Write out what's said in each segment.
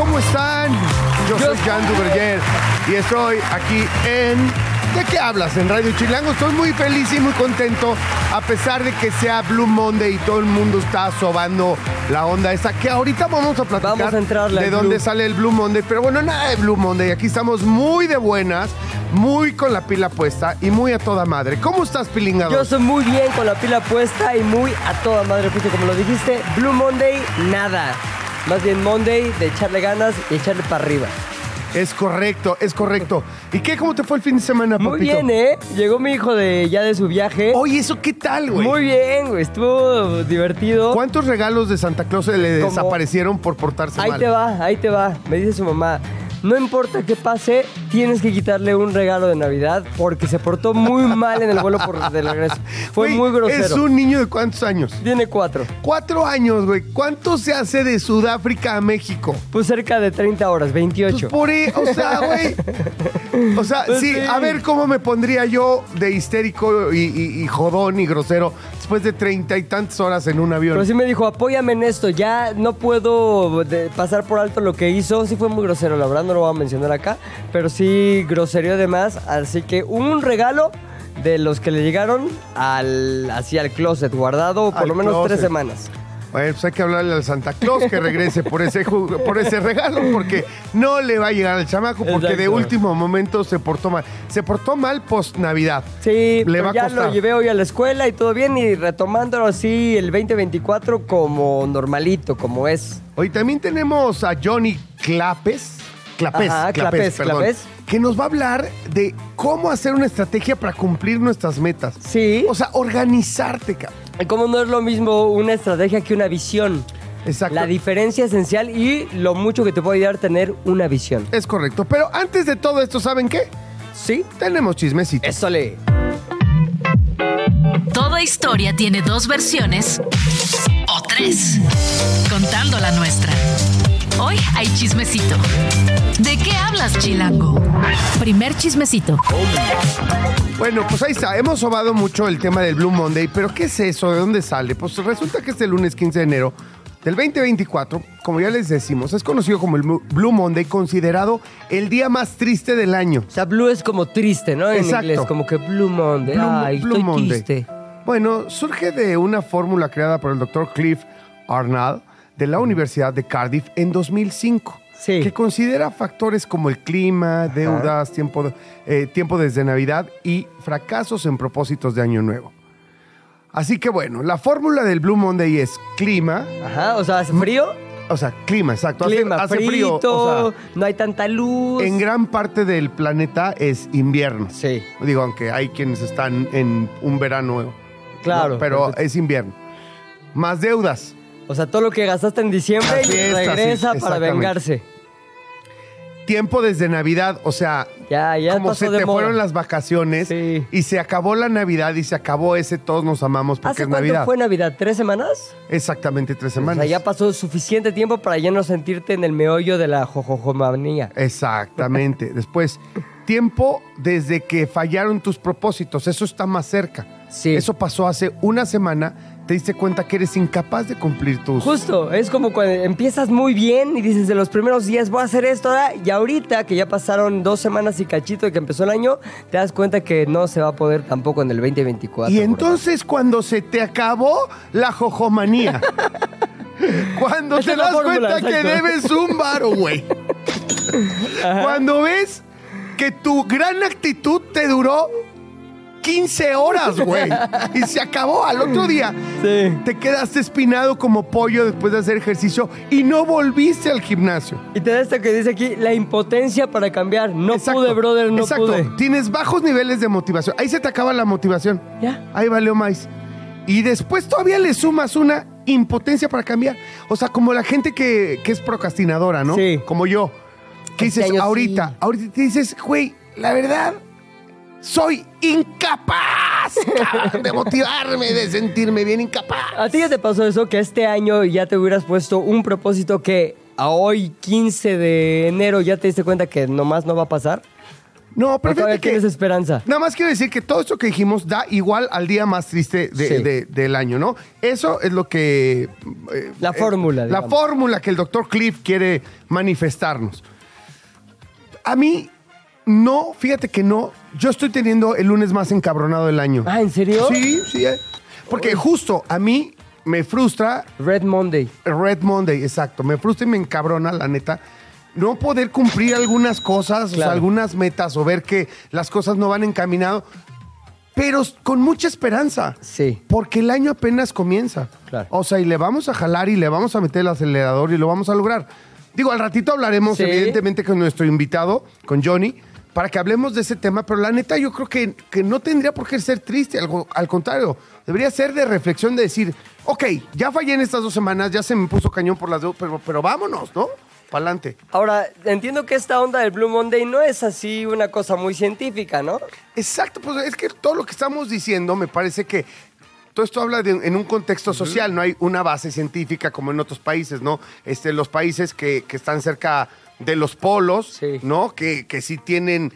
¿Cómo están? Yo soy Jan Duverger y estoy aquí en... ¿De qué hablas? En Radio Chilango. Estoy muy feliz y muy contento, a pesar de que sea Blue Monday y todo el mundo está sobando la onda esa, que ahorita vamos a platicar Vamos a entrarle de dónde Blue. sale el Blue Monday. Pero bueno, nada de Blue Monday. Aquí estamos muy de buenas, muy con la pila puesta y muy a toda madre. ¿Cómo estás, Pilingado? Yo estoy muy bien con la pila puesta y muy a toda madre, porque como lo dijiste, Blue Monday, nada. Más bien Monday de echarle ganas y echarle para arriba. Es correcto, es correcto. ¿Y qué? ¿Cómo te fue el fin de semana, Muy papito? bien, ¿eh? Llegó mi hijo de ya de su viaje. Oye, ¿eso qué tal, güey? Muy bien, güey. Estuvo divertido. ¿Cuántos regalos de Santa Claus le Como- desaparecieron por portarse Ahí mal? te va, ahí te va. Me dice su mamá. No importa qué pase, tienes que quitarle un regalo de Navidad porque se portó muy mal en el vuelo por de regreso. Fue Güey, muy grosero. Es un niño de cuántos años? Tiene cuatro. Cuatro años, güey. ¿Cuánto se hace de Sudáfrica a México? Pues cerca de 30 horas, 28. Pues por ahí, o sea, güey. O sea, Pues sí, sí. a ver cómo me pondría yo de histérico y, y- y jodón y grosero después de treinta y tantas horas en un avión. Pero sí me dijo, apóyame en esto, ya no puedo de- pasar por alto lo que hizo. Sí fue muy grosero, la verdad, no lo voy a mencionar acá, pero sí groserío de más. Así que un regalo de los que le llegaron al, así al closet guardado por Al lo menos closet. tres semanas. Bueno, pues hay que hablarle al Santa Claus que regrese por ese, por ese regalo, porque no le va a llegar al chamaco, porque de último momento se portó mal. Se portó mal post Navidad. Sí, Le pero va a ya costar. lo llevé hoy a la escuela y todo bien y retomándolo así el 2024 como normalito, como es. Hoy también tenemos a Johnny Clapes. Clapés, Ajá, Clapés, perdón, Clapés. que nos va a hablar de cómo hacer una estrategia para cumplir nuestras metas. Sí. O sea, organizarte, cabrón. Y como no es lo mismo una estrategia que una visión. Exacto. La diferencia esencial y lo mucho que te puede ayudar a tener una visión. Es correcto. Pero antes de todo esto, ¿saben qué? ¿Sí? Tenemos chismecito. Eso le. Toda historia tiene dos versiones o tres, contando la nuestra. Hoy hay chismecito. ¿De qué hablas, Chilango? Primer chismecito. Bueno, pues ahí está. Hemos sobado mucho el tema del Blue Monday, pero ¿qué es eso? ¿De dónde sale? Pues resulta que este lunes 15 de enero del 2024, como ya les decimos, es conocido como el Blue Monday, considerado el día más triste del año. O sea, blue es como triste, ¿no? En Exacto. inglés, como que blue Monday. Blue- Ay, Blue estoy Monday. triste. Bueno, surge de una fórmula creada por el doctor Cliff Arnold de la Universidad de Cardiff en 2005. Sí. Que considera factores como el clima, deudas, tiempo, eh, tiempo desde Navidad y fracasos en propósitos de Año Nuevo. Así que bueno, la fórmula del Blue Monday es clima, Ajá, o sea, hace frío. o sea, clima, exacto. hace- Clima hace, frito, frío. o no hay tanta luz. en gran parte del planeta es invierno. Sí, Digo, aunque hay quienes están en un verano. claro. ¿no? pero es invierno. Más deudas. O sea, todo lo que gastaste en diciembre regresa sí, para vengarse. Tiempo desde Navidad, o sea, Ya, ya como se te moda. fueron las vacaciones Sí. y se acabó la Navidad y se acabó ese todos nos amamos porque ¿Hace es cuánto Navidad. fue Navidad? ¿Tres semanas? Exactamente tres semanas. O sea, ya pasó suficiente tiempo para ya no sentirte en el meollo de la jojojomanía. Exactamente. Después, tiempo desde que fallaron tus propósitos, eso está más cerca. Sí. Eso pasó hace una semana, te diste cuenta que eres incapaz de cumplir tus... Justo, es como cuando empiezas muy bien y dices de los primeros días voy a hacer esto ahora", y ahorita que ya pasaron dos semanas y cachito de que empezó el año, te das cuenta que no se va a poder tampoco en el 2024. Y entonces cuando se te acabó la jojomanía. cuando te das fórmula, cuenta que debes un varo, güey. cuando ves que tu gran actitud te duró 15 horas, güey. Y se acabó al otro día. Sí. Te quedaste espinado como pollo después de hacer ejercicio y no volviste al gimnasio. Y te da esto que dice aquí, la impotencia para cambiar. No Exacto, pude, brother, no exacto. pude. Tienes bajos niveles de motivación. Ahí se te acaba la motivación. Ya. Ahí valió más. Y después todavía le sumas una impotencia para cambiar. O sea, como la gente que, que es procrastinadora, ¿no? Sí. Como yo. Que Este dices, ahorita, sí. ahorita te dices, güey, la verdad, soy incapaz cabrón, de motivarme, de sentirme bien incapaz. ¿A ti ya te pasó eso? Que este año ya te hubieras puesto un propósito que a hoy, 15 de enero, ya te diste cuenta que nomás no va a pasar. No, ¿O pero fíjate que... tienes esperanza? Nada más quiero decir que todo esto que dijimos da igual al día más triste de- Sí. de- del año, ¿no? Eso es lo que... eh, La fórmula, La digamos. fórmula que el doctor Cliff quiere manifestarnos. A mí, no, fíjate que no. Yo estoy teniendo el lunes más encabronado del año. Ah, ¿en serio? Sí, sí. eh. Porque justo a mí me frustra Red Monday. Red Monday, exacto. Me frustra y me encabrona, la neta. No poder cumplir algunas cosas, o sea, Claro. algunas metas, o ver que las cosas no van encaminado, pero con mucha esperanza. Sí. Porque el año apenas comienza. Claro. O sea, y le vamos a jalar y le vamos a meter el acelerador y lo vamos a lograr. Digo, al ratito hablaremos, Sí. evidentemente, con nuestro invitado, con Johnny, para que hablemos de ese tema, pero la neta yo creo que, que no tendría por qué ser triste, algo, al contrario, debería ser de reflexión de decir, ok, ya fallé en estas dos semanas, ya se me puso cañón por las dos, pero, pero vámonos, ¿no? Pa'lante. Ahora, entiendo que esta onda del Blue Monday no es así una cosa muy científica, ¿no? Exacto, pues es que todo lo que estamos diciendo me parece que todo esto habla de, en un contexto social, no hay una base científica como en otros países, ¿no? Este, los países que, que están cerca de los polos, Sí. ¿no? Que, que sí tienen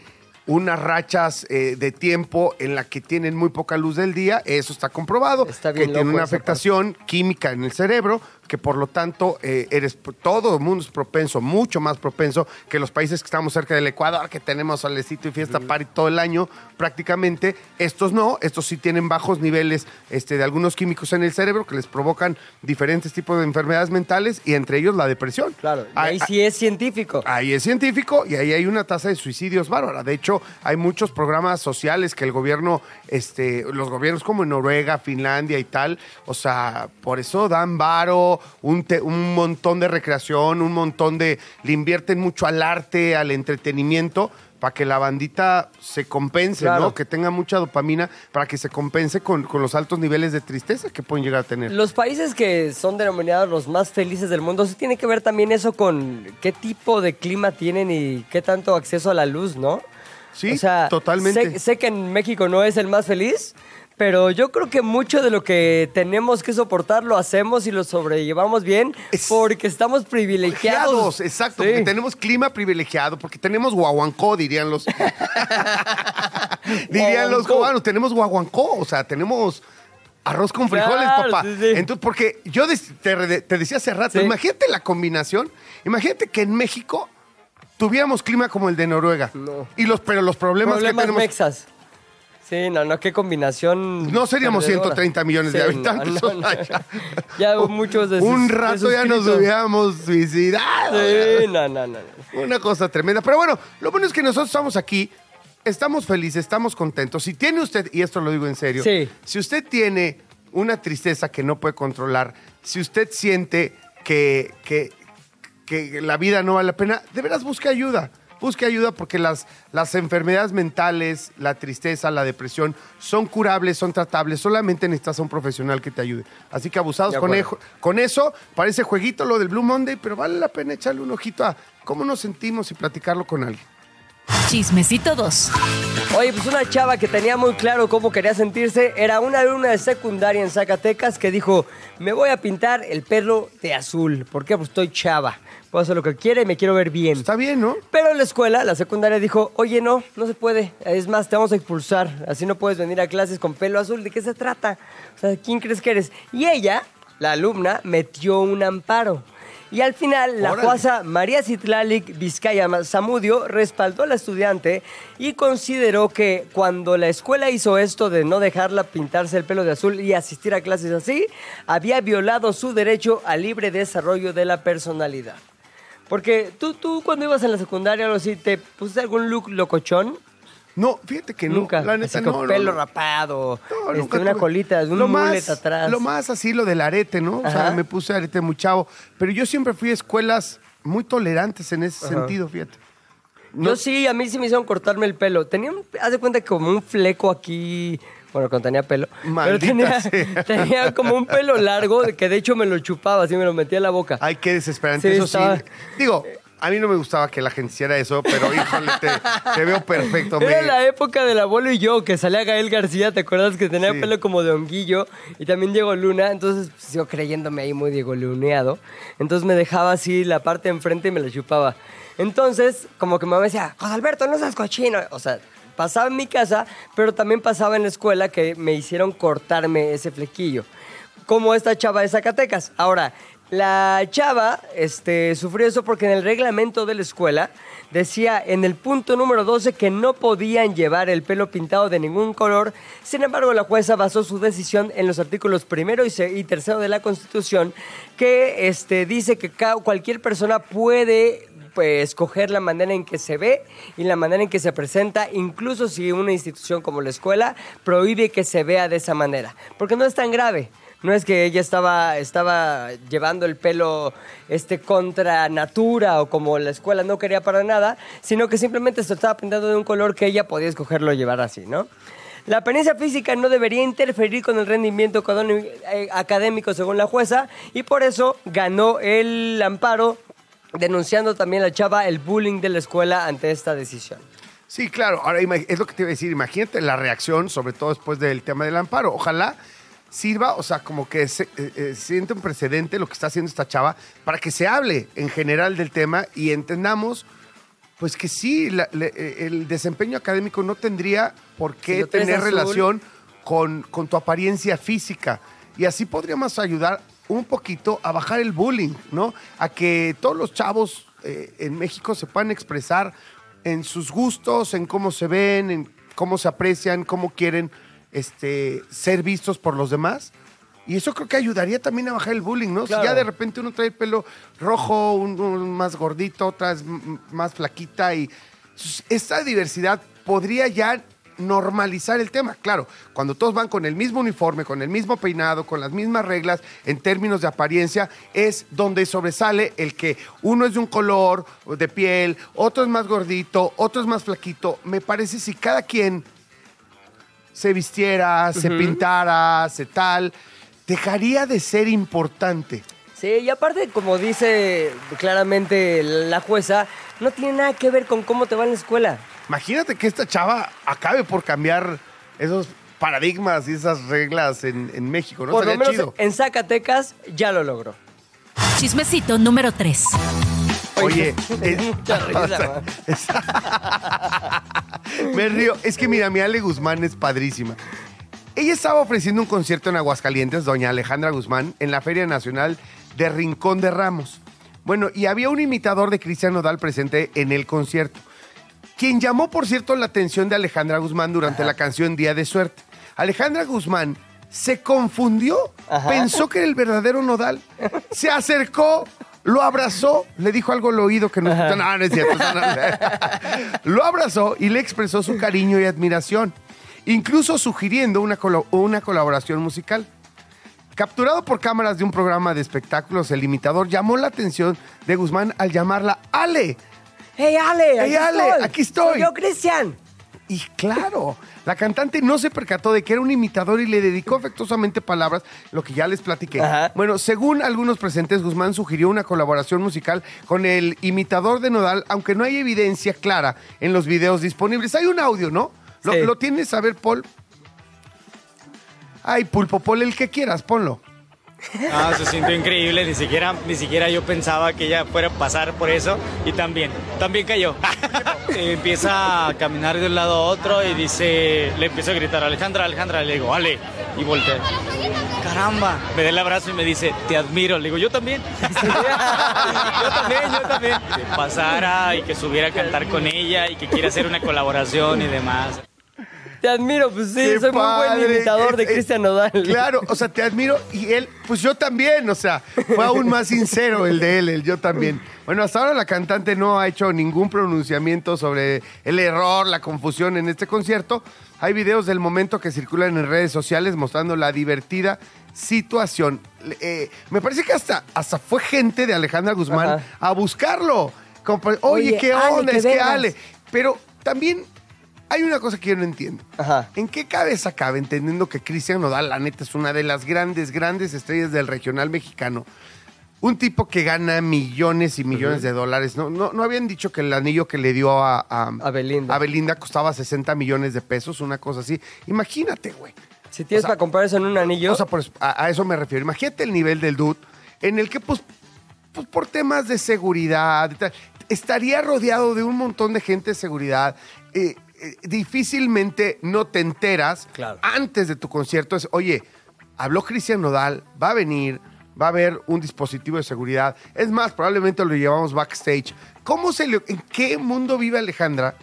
unas rachas eh, de tiempo en la que tienen muy poca luz del día, eso está comprobado, Está bien que tiene una afectación química en el cerebro, que por lo tanto eh, eres todo el mundo es propenso, mucho más propenso que los países que estamos cerca del Ecuador, que tenemos solecito y fiesta party todo el año, prácticamente. Estos no, estos sí tienen bajos niveles este, de algunos químicos en el cerebro que les provocan diferentes tipos de enfermedades mentales y entre ellos la depresión. Claro, y ahí ay, sí es científico. Ahí es científico y ahí hay una tasa de suicidios bárbara. De hecho, hay muchos programas sociales que el gobierno, este, los gobiernos como en Noruega, Finlandia y tal, o sea, por eso dan varo, un, te- un montón de recreación, un montón de, le invierten mucho al arte, al entretenimiento para que la bandita se compense, Claro. ¿no? Que tenga mucha dopamina para que se compense con, con los altos niveles de tristeza que pueden llegar a tener. Los países que son denominados los más felices del mundo, sí tiene que ver también eso con qué tipo de clima tienen y qué tanto acceso a la luz, ¿no? Sí, o sea, totalmente. Sé, sé que en México no es el más feliz, pero yo creo que mucho de lo que tenemos que soportar lo hacemos y lo sobrellevamos bien porque estamos privilegiados. Exacto, Sí. porque tenemos clima privilegiado, porque tenemos guaguancó, dirían los. dirían los cubanos, tenemos guaguancó, o sea, tenemos arroz con frijoles, Claro, papá. sí, sí. Entonces, porque yo te, decía hace rato, imagínate la combinación, imagínate que en México tuviéramos clima como el de Noruega. No. Y los, pero los problemas, Problemas que tenemos. mexas. Sí, no, no, qué combinación. No seríamos perdedora. 130 millones de habitantes. no, no, ya- muchos de sus- Un rato ya nos hubiéramos suicidado. Sí, no, no, no. no. Una cosa tremenda. Pero bueno, lo bueno es que nosotros estamos aquí, estamos felices, estamos contentos. Si tiene usted, y esto lo digo en serio, Sí. si usted tiene una tristeza que no puede controlar, si usted siente que, que, que la vida no vale la pena, de veras busque ayuda. Busque ayuda porque las, las enfermedades mentales, la tristeza, la depresión son curables, son tratables. Solamente necesitas a un profesional que te ayude. Así que abusados con eso, parece jueguito lo del Blue Monday, pero vale la pena echarle un ojito a cómo nos sentimos y platicarlo con alguien. Chismecito 2. Oye, pues una chava que tenía muy claro cómo quería sentirse era una alumna de secundaria en Zacatecas que dijo, me voy a pintar el pelo de azul. ¿Por qué? Pues estoy chava. Puedo hacer lo que quiera y me quiero ver bien. Está bien, ¿no? Pero en la escuela, la secundaria dijo, oye, no, no se puede. Es más, te vamos a expulsar. Así no puedes venir a clases con pelo azul. ¿De qué se trata? O sea, ¿quién crees que eres? Y ella, la alumna, metió un amparo. Y al final, la Órale. jueza María Citlalic Vizcaya Zamudio respaldó a la estudiante y consideró que cuando la escuela hizo esto de no dejarla pintarse el pelo de azul y asistir a clases así, había violado su derecho al libre desarrollo de la personalidad. Porque tú, tú cuando ibas en la secundaria o algo así, ¿te pusiste algún look locochón? No, fíjate que no, Nunca. La neta, así no, con no, pelo no. rapado, No, este, nunca una tuve- colita, un lo más, atrás. Lo más así, lo del arete, ¿no? O sea, me puse arete muy chavo. Pero yo siempre fui a escuelas muy tolerantes en ese Ajá. sentido, fíjate. No- Yo sí, a mí sí me hicieron cortarme el pelo. Tenía, un- haz de cuenta, como un fleco aquí Bueno, cuando tenía pelo. Maldita pero tenía, tenía como un pelo largo que de hecho me lo chupaba, así me lo metía en la boca. Ay, qué desesperante. Sí, eso estaba- sí. Digo, a mí no me gustaba que la gente hiciera eso, pero híjole, te, te veo perfecto. Era me- la época del abuelo y yo, que salía Gael García, ¿te acuerdas? Que tenía Sí. pelo como de honguillo y también Diego Luna, entonces pues, yo creyéndome ahí muy Diego Luneado, entonces me dejaba así la parte de enfrente y me la chupaba. Entonces, como que mamá decía, José Alberto, no seas cochino. O sea, pasaba en mi casa, pero también pasaba en la escuela que me hicieron cortarme ese flequillo. Como esta chava de Zacatecas. Ahora, la chava este, sufrió eso porque en el reglamento de la escuela decía en el punto número 12 que no podían llevar el pelo pintado de ningún color. Sin embargo, la jueza basó su decisión en los artículos primero y, tercero de la Constitución, que este, dice que cualquier persona puede pues, escoger la manera en que se ve y la manera en que se presenta, incluso si una institución como la escuela prohíbe que se vea de esa manera, porque no es tan grave. No es que ella estaba, estaba llevando el pelo este, contra natura o como la escuela no quería para nada, sino que simplemente se estaba pintando de un color que ella podía escogerlo llevar así, ¿no? La apariencia física no debería interferir con el rendimiento académico- según la jueza y por eso ganó el amparo denunciando también la chava el bullying de la escuela ante esta decisión. Sí, claro. Ahora, es lo que te iba a decir. Imagínate la reacción, sobre todo después del tema del amparo. Ojalá sirva, o sea, como que se, eh, eh, siente un precedente lo que está haciendo esta chava para que se hable en general del tema y entendamos, pues que sí, la- le- eh, el desempeño académico no tendría por qué tener relación con, con tu apariencia física. Y así podríamos ayudar un poquito a bajar el bullying, ¿no? A que todos los chavos eh, en México se puedan expresar en sus gustos, en cómo se ven, en cómo se aprecian, cómo quieren este, ser vistos por los demás. Y eso creo que ayudaría también a bajar el bullying, ¿no? Claro. Si ya de repente uno trae el pelo rojo, un, un más gordito, otra es más flaquita y esta diversidad podría ya normalizar el tema. Claro, cuando todos van con el mismo uniforme, con el mismo peinado, con las mismas reglas en términos de apariencia, es donde sobresale el que uno es de un color de piel, otro es más gordito, otro es más flaquito. Me parece si cada quien se vistiera, se pintara, se tal, dejaría de ser importante. Sí, y aparte, como dice claramente la jueza, no tiene nada que ver con cómo te va en la escuela. Imagínate que esta chava acabe por cambiar esos paradigmas y esas reglas en, en México, ¿no? Por lo menos chido. en Zacatecas ya lo logró. Chismecito número 3. Oye, es- Mucha risa, es- me río. Es que mira, mi Ale Guzmán es padrísima. Ella estaba ofreciendo un concierto en Aguascalientes, doña Alejandra Guzmán, en la Feria Nacional de Rincón de Ramos. Bueno, y había un imitador de Cristian Nodal presente en el concierto, quien llamó, por cierto, la atención de Alejandra Guzmán durante la canción Día de Suerte. Alejandra Guzmán se confundió, Ajá. pensó que era el verdadero Nodal, se acercó, lo abrazó, le dijo algo al oído que no, no, no es cierto. no, no. lo abrazó y le expresó su cariño y admiración, incluso sugiriendo una, colo- una colaboración musical. Capturado por cámaras de un programa de espectáculos, el imitador llamó la atención de Guzmán al llamarla Ale. ¡Hey, Ale! Hey, Ale, aquí estoy. Soy yo, Cristian! Y claro, la cantante no se percató de que era un imitador y le dedicó afectuosamente palabras, lo que ya les platiqué. Ajá. Bueno, según algunos presentes, Guzmán sugirió una colaboración musical con el imitador de Nodal, aunque no hay evidencia clara en los videos disponibles. Hay un audio, ¿no? ¿Lo, Sí. ¿lo tienes a ver, Paul? Ay, Pulpo, Paul, el que quieras, ponlo. Ah, se sintió increíble, ni siquiera, ni siquiera yo pensaba que ella fuera a pasar por eso y también, también cayó. Eh, Empieza a caminar de un lado a otro y dice, le empiezo a gritar, Alejandra, Alejandra, le digo, Ale, y voltea. Caramba, me da el abrazo y me dice, te admiro, le digo, yo también. yo también, yo también. Que pasara y que subiera a cantar con ella y que quiera hacer una colaboración y demás. Te admiro, pues sí, Qué soy muy padre. buen imitador de eh, Cristian Nodal. Claro, o sea, te admiro y él, pues yo también, o sea, fue aún más sincero el de él, el yo también. Bueno, hasta ahora la cantante no ha hecho ningún pronunciamiento sobre el error, la confusión en este concierto. Hay videos del momento que circulan en redes sociales mostrando la divertida situación. Eh, me parece que hasta, hasta fue gente de Alejandra Guzmán Ajá. a buscarlo. Como Oye, Oye, ¿qué Ale, onda? que es que. Ale. Pero también Hay una cosa que yo no entiendo. Ajá. ¿En qué cabeza cabe entendiendo que Cristian Nodal, la neta, es una de las grandes, grandes estrellas del regional mexicano? Un tipo que gana millones y millones de dólares. ¿No, no, no habían dicho que el anillo que le dio a, a, A Belinda. a Belinda costaba 60 millones de pesos, una cosa así? Imagínate, güey. Si tienes O sea, para comprar eso en un anillo, O sea, a, a eso me refiero. Imagínate el nivel del dude en el que, pues, pues, por temas de seguridad, estaría rodeado de un montón de gente de seguridad. Eh, eh, difícilmente no te enteras Claro. antes de tu concierto. Es, oye, habló Cristian Nodal, va a venir, va a haber un dispositivo de seguridad. Es más, probablemente lo llevamos backstage. ¿Cómo se le, ¿En qué mundo vive Alejandra?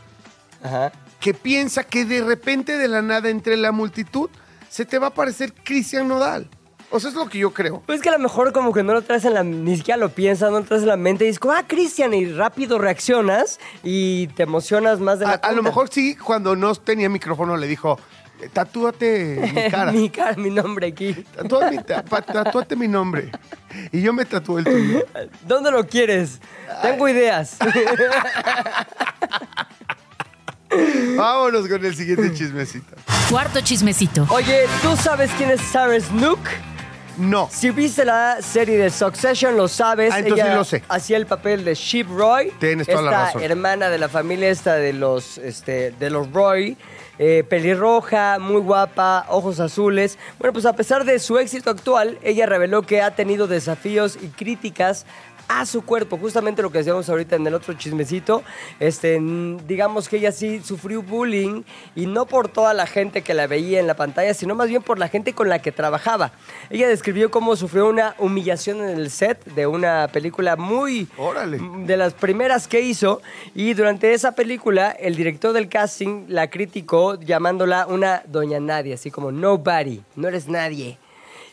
ajá. que piensa que de repente de la nada entre la multitud se te va a aparecer Cristian Nodal. O sea, es lo que yo creo. Pues es que a lo mejor como que no lo traes en la... Ni siquiera lo piensas, no lo traes en la mente y dices, como, ah, Cristian, y rápido reaccionas y te emocionas más de la A, a lo mejor sí, cuando no tenía micrófono le dijo, "Eh, tatúate mi cara. mi cara, mi nombre aquí. Tatúa mi ta- tatúate mi nombre. Y yo me tatué el tuyo. ¿Dónde lo quieres? Tengo ideas. Vámonos con el siguiente chismecito. Cuarto chismecito. Oye, ¿tú sabes quién es Sarah Snook? No. Si viste la serie de Succession, lo sabes. Ah, entonces Ella sí lo sé. Hacía el papel de Sheep Roy. Tienes toda la razón. hermana de la familia esta de los, este, de los Roy. Eh, pelirroja, muy guapa, ojos azules. Bueno, pues a pesar de su éxito actual, ella reveló que ha tenido desafíos y críticas a su cuerpo, justamente lo que decíamos ahorita en el otro chismecito, este, digamos que ella sí sufrió bullying y no por toda la gente que la veía en la pantalla, sino más bien por la gente con la que trabajaba. Ella describió cómo sufrió una humillación en el set de una película muy Órale. de las primeras que hizo y durante esa película el director del casting la criticó llamándola una doña nadie, así como nobody, no eres nadie.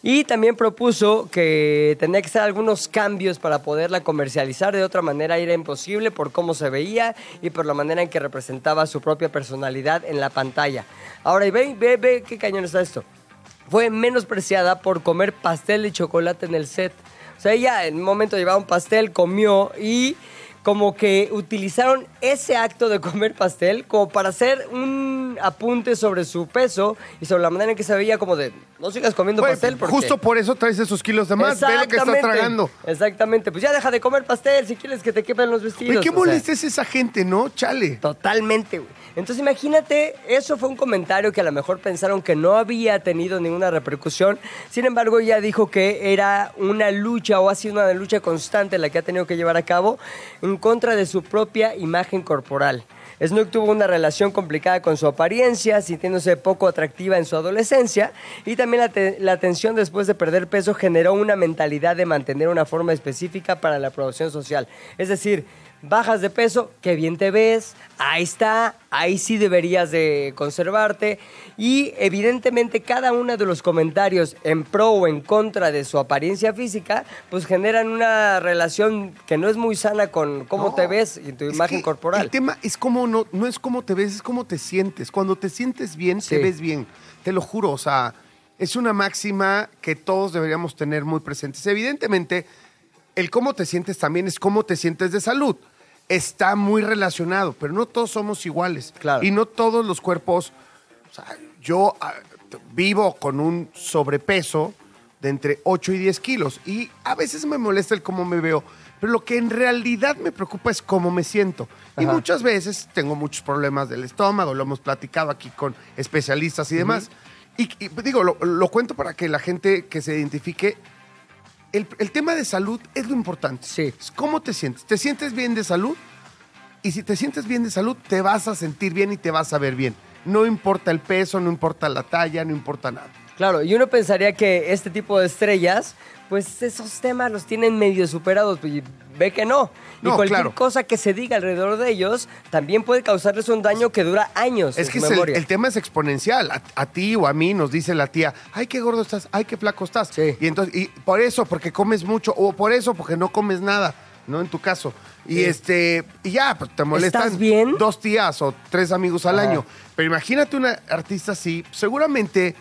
Y también propuso que tenía que hacer algunos cambios para poderla comercializar. De otra manera era imposible por cómo se veía y por la manera en que representaba su propia personalidad en la pantalla. Ahora, ve, ve, ve qué cañón está esto. Fue menospreciada por comer pastel y chocolate en el set. O sea, ella en un momento llevaba un pastel, comió y como que utilizaron ese acto de comer pastel como para hacer un apunte sobre su peso y sobre la manera en que se veía como de no sigas comiendo Güey, pastel porque justo por eso traes esos kilos de más. Ve lo que estás Exactamente, tragando. Exactamente, pues ya deja de comer pastel si quieres que te quepan los vestidos. Güey, qué molesta es esa gente, ¿no? Chale. Totalmente, güey. Entonces imagínate, eso fue un comentario que a lo mejor pensaron que no había tenido ninguna repercusión. Sin embargo, ella dijo que era una lucha o ha sido una lucha constante la que ha tenido que llevar a cabo en contra de su propia imagen corporal. Snook tuvo una relación complicada con su apariencia, sintiéndose poco atractiva en su adolescencia, y también la, te- tensión después de perder peso generó una mentalidad de mantener una forma específica para la aprobación social. Es decir, bajas de peso, qué bien te ves, ahí está, ahí sí deberías de conservarte. Y evidentemente cada uno de los comentarios en pro o en contra de su apariencia física, pues generan una relación que no es muy sana con cómo No, te ves y tu imagen corporal. El tema es cómo no, no es cómo te ves, es cómo te sientes. Cuando te sientes bien, Sí. te ves bien. Te lo juro, o sea, es una máxima que todos deberíamos tener muy presentes. Evidentemente, el cómo te sientes también es cómo te sientes de salud. Está muy relacionado, pero no todos somos iguales. Claro. Y no todos los cuerpos. O sea, yo ah, vivo con un sobrepeso de entre 8 y 10 kilos. Y a veces me molesta el cómo me veo. Pero lo que en realidad me preocupa es cómo me siento. Y muchas veces tengo muchos problemas del estómago, lo hemos platicado aquí con especialistas y demás. Y, y, digo, lo, lo cuento para que la gente que se identifique. El, el tema de salud es lo importante. Sí. ¿Cómo te sientes? ¿Te sientes bien de salud? Y si te sientes bien de salud, te vas a sentir bien y te vas a ver bien. No importa el peso, no importa la talla, no importa nada. Claro, y uno pensaría que este tipo de estrellas, pues esos temas los tienen medio superados, y ve que no. Y cualquier claro. cosa que se diga alrededor de ellos también puede causarles un daño que dura años. Es en que es el, tema es exponencial. A, a ti o a mí nos dice la tía, ay, qué gordo estás, ay, qué flaco estás. Sí. Y entonces, y por eso, porque comes mucho, o por eso, porque no comes nada, ¿no? En tu caso. Y Sí. este, y ya, pues te molestan ¿Estás bien? dos tías o tres amigos al Ajá. año. Pero imagínate una artista así, seguramente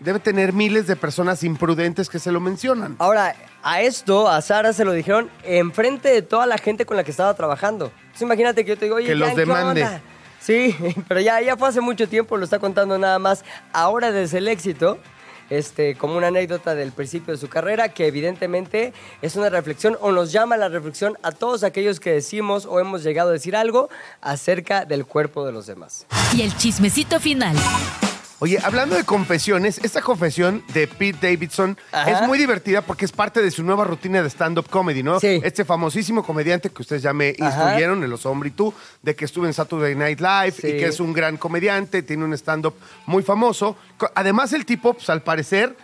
debe tener miles de personas imprudentes que se lo mencionan. Ahora, a esto, a Sara se lo dijeron enfrente de toda la gente con la que estaba trabajando. Entonces, imagínate que yo te digo, oye, Que los Jan, ¿qué demande. onda? Sí, pero ya, ya fue hace mucho tiempo, lo está contando nada más ahora desde el éxito. Este, como una anécdota del principio de su carrera, que evidentemente es una reflexión o nos llama a la reflexión a todos aquellos que decimos o hemos llegado a decir algo acerca del cuerpo de los demás. Y el chismecito final. Oye, hablando de confesiones, esta confesión de Pete Davidson Ajá. es muy divertida porque es parte de su nueva rutina de stand-up comedy, ¿no? Sí. Este famosísimo comediante que ustedes ya me Ajá. instruyeron, el Oso Hombre y tú, de que estuvo en Saturday Night Live Sí. y que es un gran comediante, tiene un stand-up muy famoso. Además, el tipo, pues al parecer,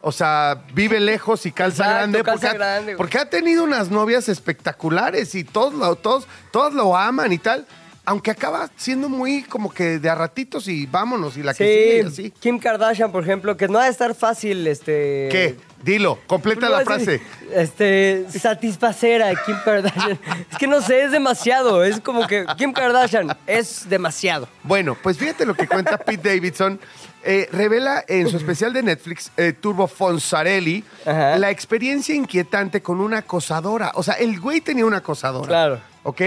o sea, vive lejos y calza Exacto, grande, calza porque, ha, grande, porque ha tenido unas novias espectaculares y todos lo, todos, todos lo aman y tal. Aunque acaba siendo muy como que de a ratitos y vámonos y la que sigue y Sí, así. Kim Kardashian, por ejemplo, que no ha de estar fácil, este... ¿Qué? Dilo, completa la frase. Este, satisfacer a Kim Kardashian. es que no sé, es demasiado. Es como que Kim Kardashian es demasiado. Bueno, pues fíjate lo que cuenta Pete Davidson. Eh, revela en su especial de Netflix, eh, Turbo Fonsarelli, Ajá. la experiencia inquietante con una acosadora. O sea, el güey tenía una acosadora. Claro. ¿Ok?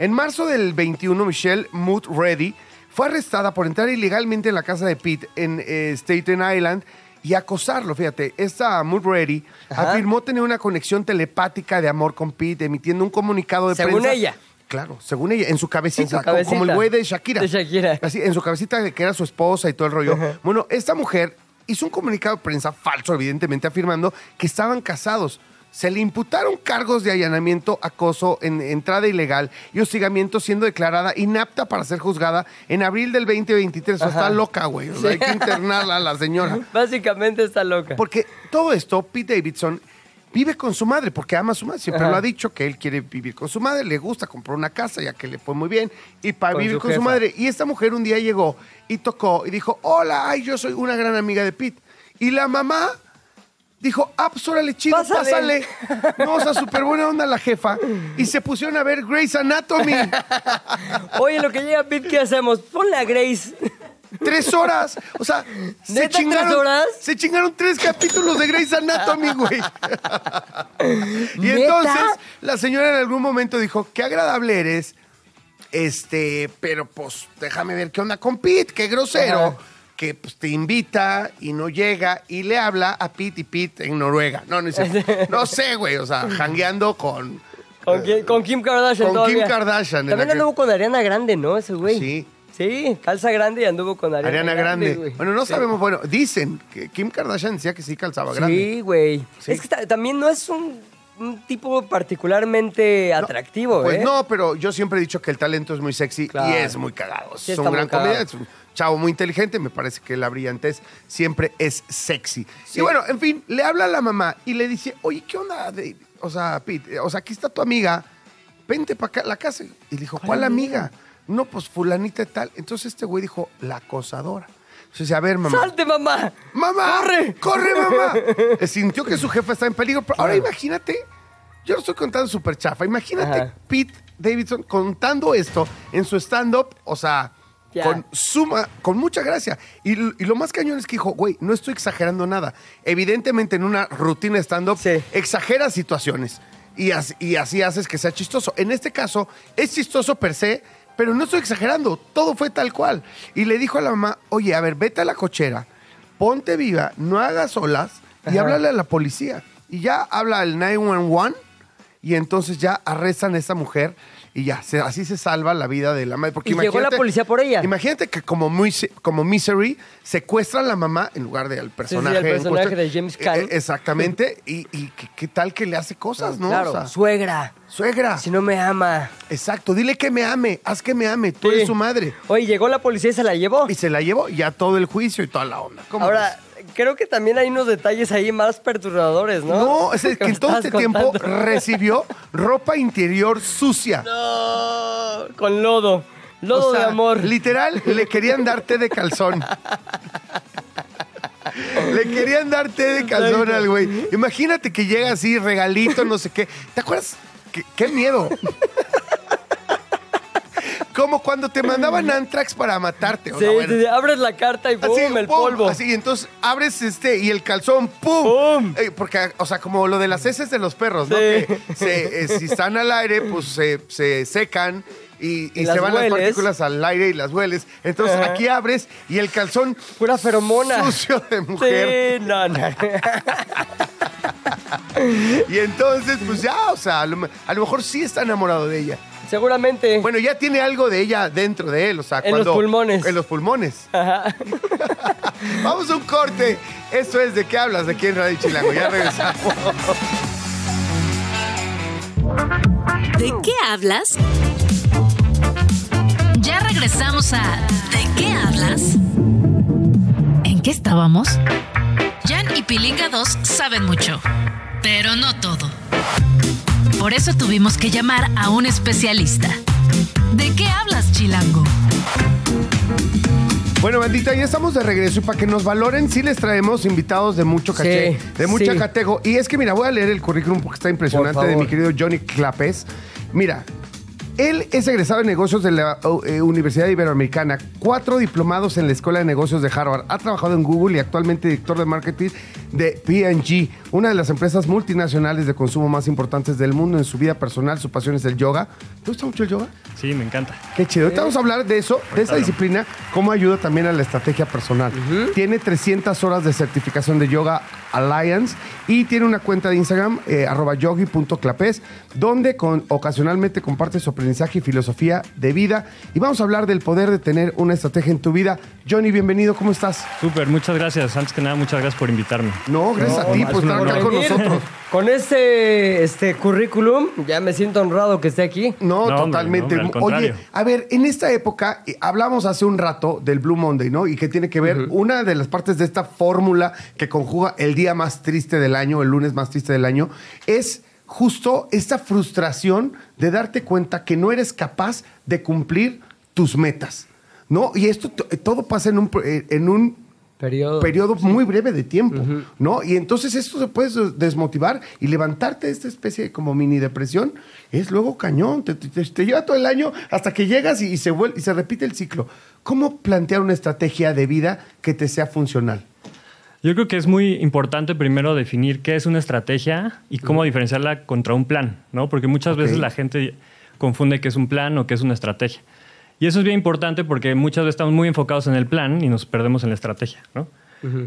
En marzo del 21, Michelle Mood Reddy fue arrestada por entrar ilegalmente en la casa de Pete en eh, Staten Island y acosarlo. Fíjate, esta Mood Reddy Ajá. afirmó tener una conexión telepática de amor con Pete, emitiendo un comunicado de Según prensa. ella. Claro, según ella, en su cabecita, En su como- cabecita. como el güey de Shakira. De Shakira. Así, en su cabecita de que era su esposa y todo el rollo. Bueno, esta mujer hizo un comunicado de prensa falso, evidentemente, afirmando que estaban casados. Se le imputaron cargos de allanamiento, acoso, en, entrada ilegal y hostigamiento, siendo declarada inapta para ser juzgada en abril del 2023. O está loca, güey. O sea, hay que internarla a la señora. Básicamente está loca. Porque todo esto, Pete Davidson vive con su madre, porque ama a su madre. Siempre Ajá. lo ha dicho que él quiere vivir con su madre, le gusta comprar una casa ya que le fue muy bien, y para Con vivir su con su madre. Y esta mujer un día llegó y tocó y dijo, hola, ay, yo soy una gran amiga de Pete. Y la mamá dijo, ah, pues órale, chido, Pásale. pásale. No, o sea, súper buena onda la jefa. Y se pusieron a ver Grey's Anatomy. Oye, lo que llega Pete, ¿qué hacemos? Ponle a Grace. Tres horas. O sea, se ¿Neta, chingaron, tres horas? se chingaron tres capítulos de Grey's Anatomy, güey. y ¿Neta? entonces la señora en algún momento dijo, qué agradable eres, este, pero pues déjame ver qué onda con Pete, qué grosero. Ajá. Que pues, te invita y no llega y le habla a Pete y Pete en Noruega. No, no, dice, no sé, güey, o sea, jangueando con... Con, qui- con Kim Kardashian Con todavía. Kim Kardashian, También aquel- anduvo con Ariana Grande, ¿no? Ese güey. Sí. Sí, calza grande y anduvo con Ariana, Ariana Grande. güey. Bueno, no Sí. sabemos, bueno, dicen que Kim Kardashian decía que sí calzaba grande. Sí, güey. Sí. Es que ta- también no es un, un tipo particularmente atractivo, Pues ¿eh? no, pero yo siempre he dicho que el talento es muy sexy Claro. y es muy cagado. Sí, es un gran comediante, chavo muy inteligente. Me parece que la brillantez siempre es sexy. Sí. Y bueno, en fin, le habla a la mamá y le dice, oye, ¿qué onda? David? O sea, Pete, o sea, aquí está tu amiga, vente para la casa. Y le dijo, ¿cuál, amiga? No, pues fulanita y tal. Entonces este güey dijo, la acosadora. Entonces dice, a ver, mamá. ¡Salte, mamá! ¡Mamá! ¡Corre! ¡Corre, mamá! Eh, Sintió que su jefa está en peligro. Pero ahora imagínate, yo lo estoy contando súper chafa. Imagínate Ajá. Pete Davidson contando esto en su stand-up, o sea, Con suma, con mucha gracia. Y, lo más cañón es que dijo, güey, no estoy exagerando nada. Evidentemente en una rutina stand-up Sí. exageras situaciones. Y así, y así haces que sea chistoso. En este caso, es chistoso per se, pero no estoy exagerando. Todo fue tal cual. Y le dijo a la mamá, oye, a ver, vete a la cochera, ponte viva, no hagas olas y Ajá. háblale a la policía. Y ya habla al 911 y entonces ya arrestan a esta mujer y ya, se- así se salva la vida de la madre. Porque ¿Y llegó la policía por ella? Imagínate que como, muy, como Misery secuestran a la mamá en lugar del personaje. el en personaje cuestión. de James Caan. Eh, exactamente. y y ¿qué, tal que le hace cosas, no? Claro, O sea, suegra. suegra. Si no me ama. Exacto. Dile que me ame. Haz que me ame. Tú Sí. eres su madre. Oye, llegó la policía y se la llevó. Y se la llevó ya todo el juicio y toda la onda. ¿Cómo Ahora, creo que también hay unos detalles ahí más perturbadores, ¿no? No, es que en todo este tiempo recibió ropa interior sucia. No, con lodo. Lodo O sea, de amor. Literal, le querían dar té de calzón. Le querían dar té de calzón al güey. Imagínate que llega así, regalito, no sé qué. ¿Te acuerdas? ¿Qué, qué miedo? Como cuando te mandaban Antrax para matarte. o Sí, sea, bueno. sí, sí, abres la carta y ¡pum! Así, el pum, polvo. Así, entonces abres este y el calzón, ¡pum! ¡Pum! Eh, porque, o sea, como lo de las heces de los perros, ¿no? Sí. Que se, eh, si están al aire, pues se, se secan y, y Y se van las hueles. partículas al aire y las hueles. Entonces Ajá. aquí abres y el calzón Pura feromona. sucio de mujer. Sí, no, no. Y entonces, pues ya, o sea, a lo, me- a lo mejor sí está enamorado de ella. Seguramente. Bueno, ya tiene algo de ella dentro de él, o sea, En los cuando- pulmones. En los pulmones. Vamos a un corte. Esto es de qué hablas de aquí en Radio Chilango. Ya regresamos. ¿De qué hablas? Ya regresamos a ¿De qué hablas? ¿En qué estábamos? Jan y Pilinga 2 saben mucho, pero no todo. Por eso tuvimos que llamar a un especialista. ¿De qué hablas, Chilango? Bueno, bandita, ya estamos de regreso y para que nos valoren, sí les traemos invitados de mucho caché, Sí, de mucha sí. catego. Y es que, mira, voy a leer el currículum porque está impresionante Por de mi querido Johnny Clapes. Mira, él es egresado de negocios de la eh, Universidad Iberoamericana, cuatro diplomados en la Escuela de Negocios de Harvard. Ha trabajado en Google y actualmente director de marketing de P&G, una de las empresas multinacionales de consumo más importantes del mundo. En su vida personal, su pasión es el yoga. ¿Te gusta mucho el yoga? Sí, me encanta. Qué chido. Ahorita vamos a hablar de eso, de esa disciplina, cómo ayuda también a la estrategia personal. Tiene 300 horas de certificación de Yoga Alliance y tiene una cuenta de Instagram, eh, arroba yogi.clapes, donde con, ocasionalmente comparte su aprendizaje y filosofía de vida. Y vamos a hablar del poder de tener una estrategia en tu vida. Johnny, bienvenido, ¿cómo estás? Súper, muchas gracias. Antes que nada, muchas gracias por invitarme. No, gracias a ti por estar acá con nosotros. Con este, este currículum, ya me siento honrado que esté aquí. No, No, hombre, totalmente. no, hombre, al Oye, a ver, en esta época hablamos hace un rato del Blue Monday, ¿no? Y que tiene que ver una de las partes de esta fórmula que conjuga el día más triste del año, el lunes más triste del año, es justo esta frustración de darte cuenta que no eres capaz de cumplir tus metas, ¿no? Y esto t- todo pasa en un, eh, en un Periodo. periodo muy breve de tiempo, ¿no? Y entonces esto se puede des- desmotivar y levantarte de esta especie de como mini depresión es luego cañón, te, te- te lleva todo el año hasta que llegas y, y se vuelve, y se repite el ciclo. ¿Cómo plantear una estrategia de vida que te sea funcional? Yo creo que es muy importante primero definir qué es una estrategia y cómo diferenciarla contra un plan, ¿no? Porque muchas veces la gente confunde qué es un plan o qué es una estrategia. Y eso es bien importante porque muchas veces estamos muy enfocados en el plan y nos perdemos en la estrategia, ¿no?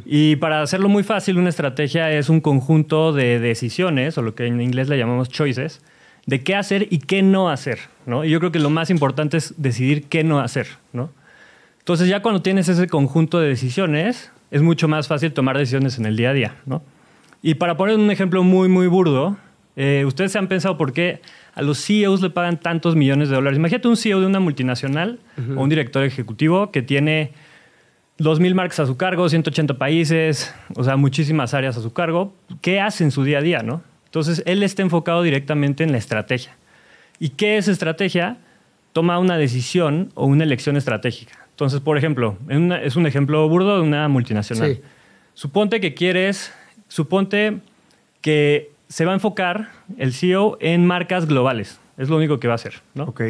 Y para hacerlo muy fácil, una estrategia es un conjunto de decisiones, o lo que en inglés le llamamos choices, de qué hacer y qué no hacer, ¿no? Y yo creo que lo más importante es decidir qué no hacer, ¿no? Entonces ya cuando tienes ese conjunto de decisiones, es mucho más fácil tomar decisiones en el día a día, ¿no? Y para poner un ejemplo muy, muy burdo, eh, ustedes se han pensado por qué a los CEOs le pagan tantos millones de dólares. Imagínate un CEO de una multinacional o un director ejecutivo que tiene 2.000 marcas a su cargo, 180 países, o sea, muchísimas áreas a su cargo. ¿Qué hace en su día a día, no? Entonces, él está enfocado directamente en la estrategia. ¿Y qué es estrategia? Toma una decisión o una elección estratégica. Entonces, por ejemplo, en una- es un ejemplo burdo de una multinacional. Sí. Suponte que quieres, suponte que se va a enfocar el CEO en marcas globales. Es lo único que va a hacer, ¿no? Ok.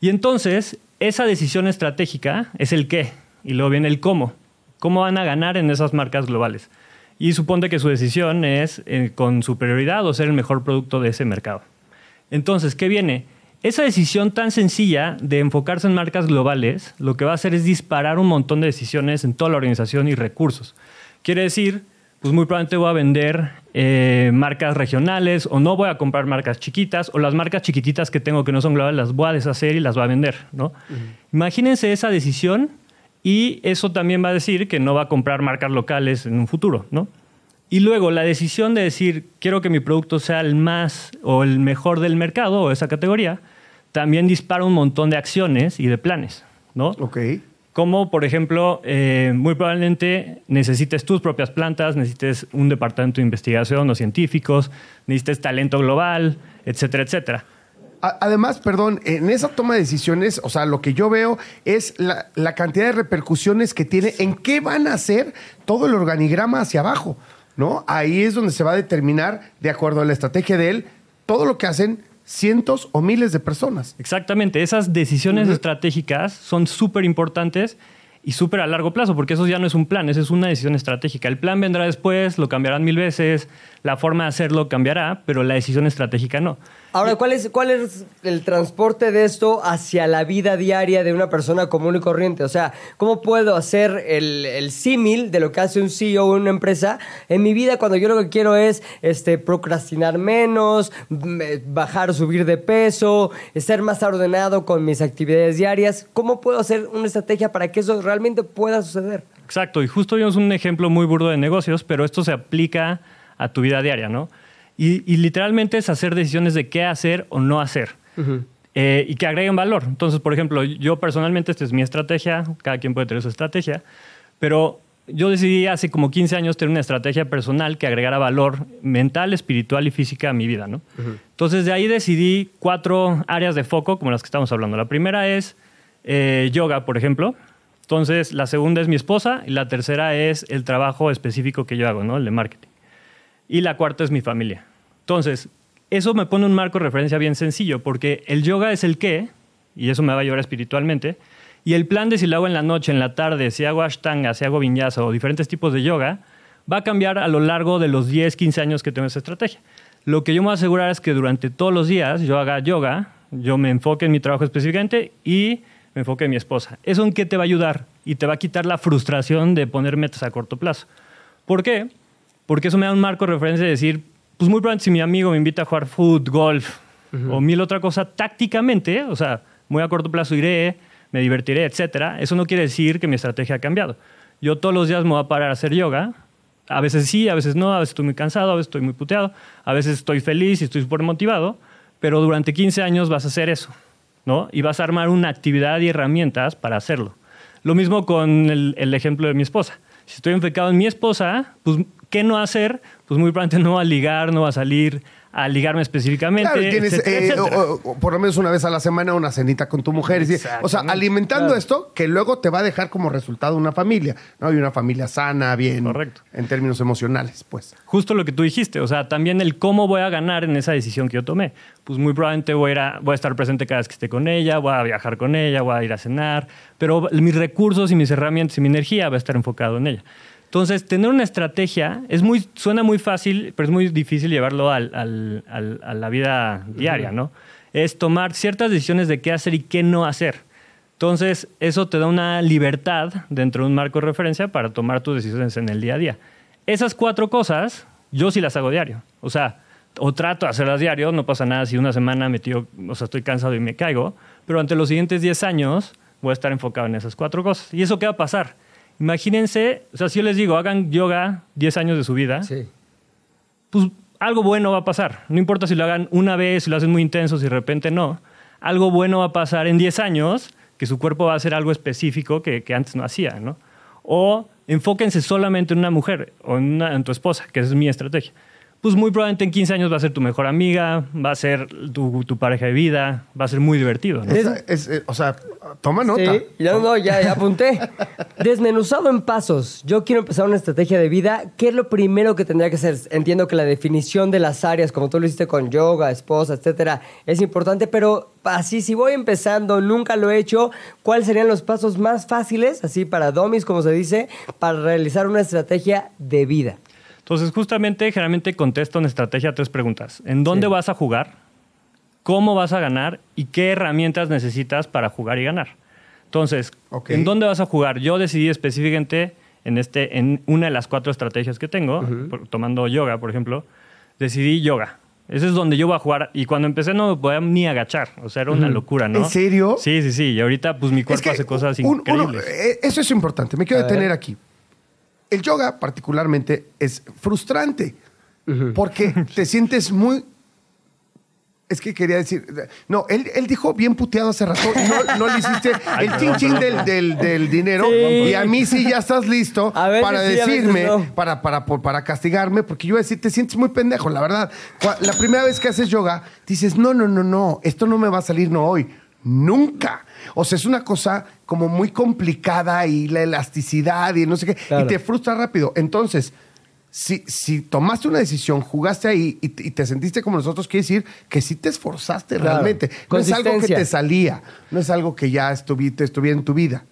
Y entonces, esa decisión estratégica es el qué, y luego viene el cómo. ¿Cómo van a ganar en esas marcas globales? Y suponte que su decisión es eh, con superioridad o ser el mejor producto de ese mercado. Entonces, ¿qué viene? Esa decisión tan sencilla de enfocarse en marcas globales, lo que va a hacer es disparar un montón de decisiones en toda la organización y recursos. Quiere decir, pues muy probablemente voy a vender eh, marcas regionales o no voy a comprar marcas chiquitas o las marcas chiquititas que tengo que no son globales las voy a deshacer y las voy a vender, ¿no? Imagínense esa decisión y eso también va a decir que no va a comprar marcas locales en un futuro, ¿no? Y luego la decisión de decir, quiero que mi producto sea el más o el mejor del mercado o esa categoría, también dispara un montón de acciones y de planes, ¿no? Ok. Como, por ejemplo, eh, muy probablemente necesites tus propias plantas, necesites un departamento de investigación o científicos, necesites talento global, etcétera, etcétera. Además, perdón, en esa toma de decisiones, o sea, lo que yo veo es la, la cantidad de repercusiones que tiene en qué van a hacer todo el organigrama hacia abajo, ¿no? Ahí es donde se va a determinar, de acuerdo a la estrategia de él, todo lo que hacen cientos o miles de personas. Exactamente, esas decisiones estratégicas son súper importantes y súper a largo plazo, porque eso ya no es un plan, eso es una decisión estratégica. El plan vendrá después, lo cambiarán mil veces, la forma de hacerlo cambiará, pero la decisión estratégica no. Ahora, ¿cuál es, ¿cuál es el transporte de esto hacia la vida diaria de una persona común y corriente? O sea, ¿cómo puedo hacer el, el símil de lo que hace un CEO en una empresa en mi vida cuando yo lo que quiero es este, procrastinar menos, m- bajar o subir de peso, ser más ordenado con mis actividades diarias? ¿Cómo puedo hacer una estrategia para que eso realmente pueda suceder? Exacto, y justo vimos un ejemplo muy burdo de negocios, pero esto se aplica a tu vida diaria, ¿no? Y, y literalmente es hacer decisiones de qué hacer o no hacer. Eh, y que agreguen valor. Entonces, por ejemplo, yo personalmente, esta es mi estrategia, cada quien puede tener su estrategia, pero yo decidí hace como 15 años tener una estrategia personal que agregara valor mental, espiritual y física a mi vida, ¿no? Entonces, de ahí decidí cuatro áreas de foco, como las que estamos hablando. La primera es eh, yoga, por ejemplo. Entonces, la segunda es mi esposa y la tercera es el trabajo específico que yo hago, ¿no? El de marketing. Y la cuarta es mi familia. Entonces, eso me pone un marco de referencia bien sencillo, porque el yoga es el qué, y eso me va a llevar espiritualmente, y el plan de si lo hago en la noche, en la tarde, si hago ashtanga, si hago vinyasa o diferentes tipos de yoga, va a cambiar a lo largo de los 10, 15 años que tengo esa estrategia. Lo que yo me voy a asegurar es que durante todos los días yo haga yoga, yo me enfoque en mi trabajo específicamente y me enfoque en mi esposa. ¿Eso en qué te va a ayudar? Y te va a quitar la frustración de poner metas a corto plazo. ¿Por qué? Porque eso me da un marco de referencia de decir, pues muy probablemente si mi amigo me invita a jugar fútbol, golf o mil otra cosa tácticamente, o sea, muy a corto plazo iré, me divertiré, etcétera, eso no quiere decir que mi estrategia ha cambiado. Yo todos los días me voy a parar a hacer yoga. A veces sí, a veces no, a veces estoy muy cansado, a veces estoy muy puteado, a veces estoy feliz y estoy súper motivado, pero durante 15 años vas a hacer eso, ¿no? Y vas a armar una actividad y herramientas para hacerlo. Lo mismo con el, el ejemplo de mi esposa. Si estoy enfocado en mi esposa, pues, ¿qué no hacer? Pues muy probablemente no va a ligar, no va a salir a ligarme específicamente. Claro, tienes etcétera, eh, etcétera. o- o- por lo menos una vez a la semana una cenita con tu mujer. y O sea, alimentando Claro. esto que luego te va a dejar como resultado una familia, ¿no? Y una familia sana, bien. Correcto. En términos emocionales, pues. Justo lo que tú dijiste, o sea, también el cómo voy a ganar en esa decisión que yo tomé. Pues muy probablemente voy a, ir a- voy a estar presente cada vez que esté con ella, voy a viajar con ella, voy a ir a cenar, pero mis recursos y mis herramientas y mi energía va a estar enfocado en ella. Entonces, tener una estrategia es muy, suena muy fácil, pero es muy difícil llevarlo al- a la vida diaria, ¿no? Es tomar ciertas decisiones de qué hacer y qué no hacer. Entonces, eso te da una libertad dentro de un marco de referencia para tomar tus decisiones en el día a día. Esas cuatro cosas, yo sí las hago diario. O sea, o trato de hacerlas diario, no pasa nada si una semana me tiro, o sea, estoy cansado y me caigo, pero ante los siguientes 10 años voy a estar enfocado en esas cuatro cosas. ¿Y eso qué va a pasar? Imagínense, o sea, si yo les digo, hagan yoga 10 años de su vida, Sí. pues algo bueno va a pasar. No importa si lo hagan una vez, si lo hacen muy intenso, si de repente no. Algo bueno va a pasar en 10 años, que su cuerpo va a hacer algo específico que, que antes no hacía, ¿no? O enfóquense solamente en una mujer o en, una- en tu esposa, que esa es mi estrategia. Pues muy probablemente en 15 años va a ser tu mejor amiga, va a ser tu, tu pareja de vida, va a ser muy divertido, ¿no? Es- es- eh, o sea, toma nota. Sí, ya, no, ya, ya apunté. Desmenuzado en pasos, yo quiero empezar una estrategia de vida. ¿Qué es lo primero que tendría que hacer? Entiendo que la definición de las áreas, como tú lo hiciste con yoga, esposa, etcétera, es importante, pero así, si voy empezando, nunca lo he hecho, ¿cuáles serían los pasos más fáciles, así para domis, como se dice, para realizar una estrategia de vida? Entonces, justamente, generalmente contesto en estrategia tres preguntas. ¿En dónde Sí. vas a jugar? ¿Cómo vas a ganar? ¿Y qué herramientas necesitas para jugar y ganar? Entonces. ¿en dónde vas a jugar? Yo decidí específicamente en, este, en una de las cuatro estrategias que tengo, por- tomando yoga, por ejemplo, decidí yoga. Ese es donde yo voy a jugar. Y cuando empecé no me podía ni agachar. O sea, era una locura, ¿no? ¿En serio? Sí, sí, sí. Y ahorita, pues, mi cuerpo hace cosas un- increíbles. eh, eso es importante. Me quiero detener aquí. El yoga, particularmente, es frustrante porque te sientes muy. Es que quería decir. No, él, él dijo bien puteado hace rato no, no le hiciste el chin chin del, del- del dinero. Sí. Y a mí sí ya estás listo para sí, decirme, no. para, para, para castigarme, porque yo decir, te sientes muy pendejo, la verdad. La primera vez que haces yoga, dices, no, no, no, no, esto no me va a salir no hoy, nunca. O sea, es una cosa como muy complicada y la elasticidad y no sé qué, Claro. y te frustra rápido. Entonces, si, si tomaste una decisión, jugaste ahí y, te- y te sentiste como nosotros, quiere decir que sí te esforzaste Claro. realmente. No es algo que te salía, no es algo que ya estuvi- estuviera en tu vida.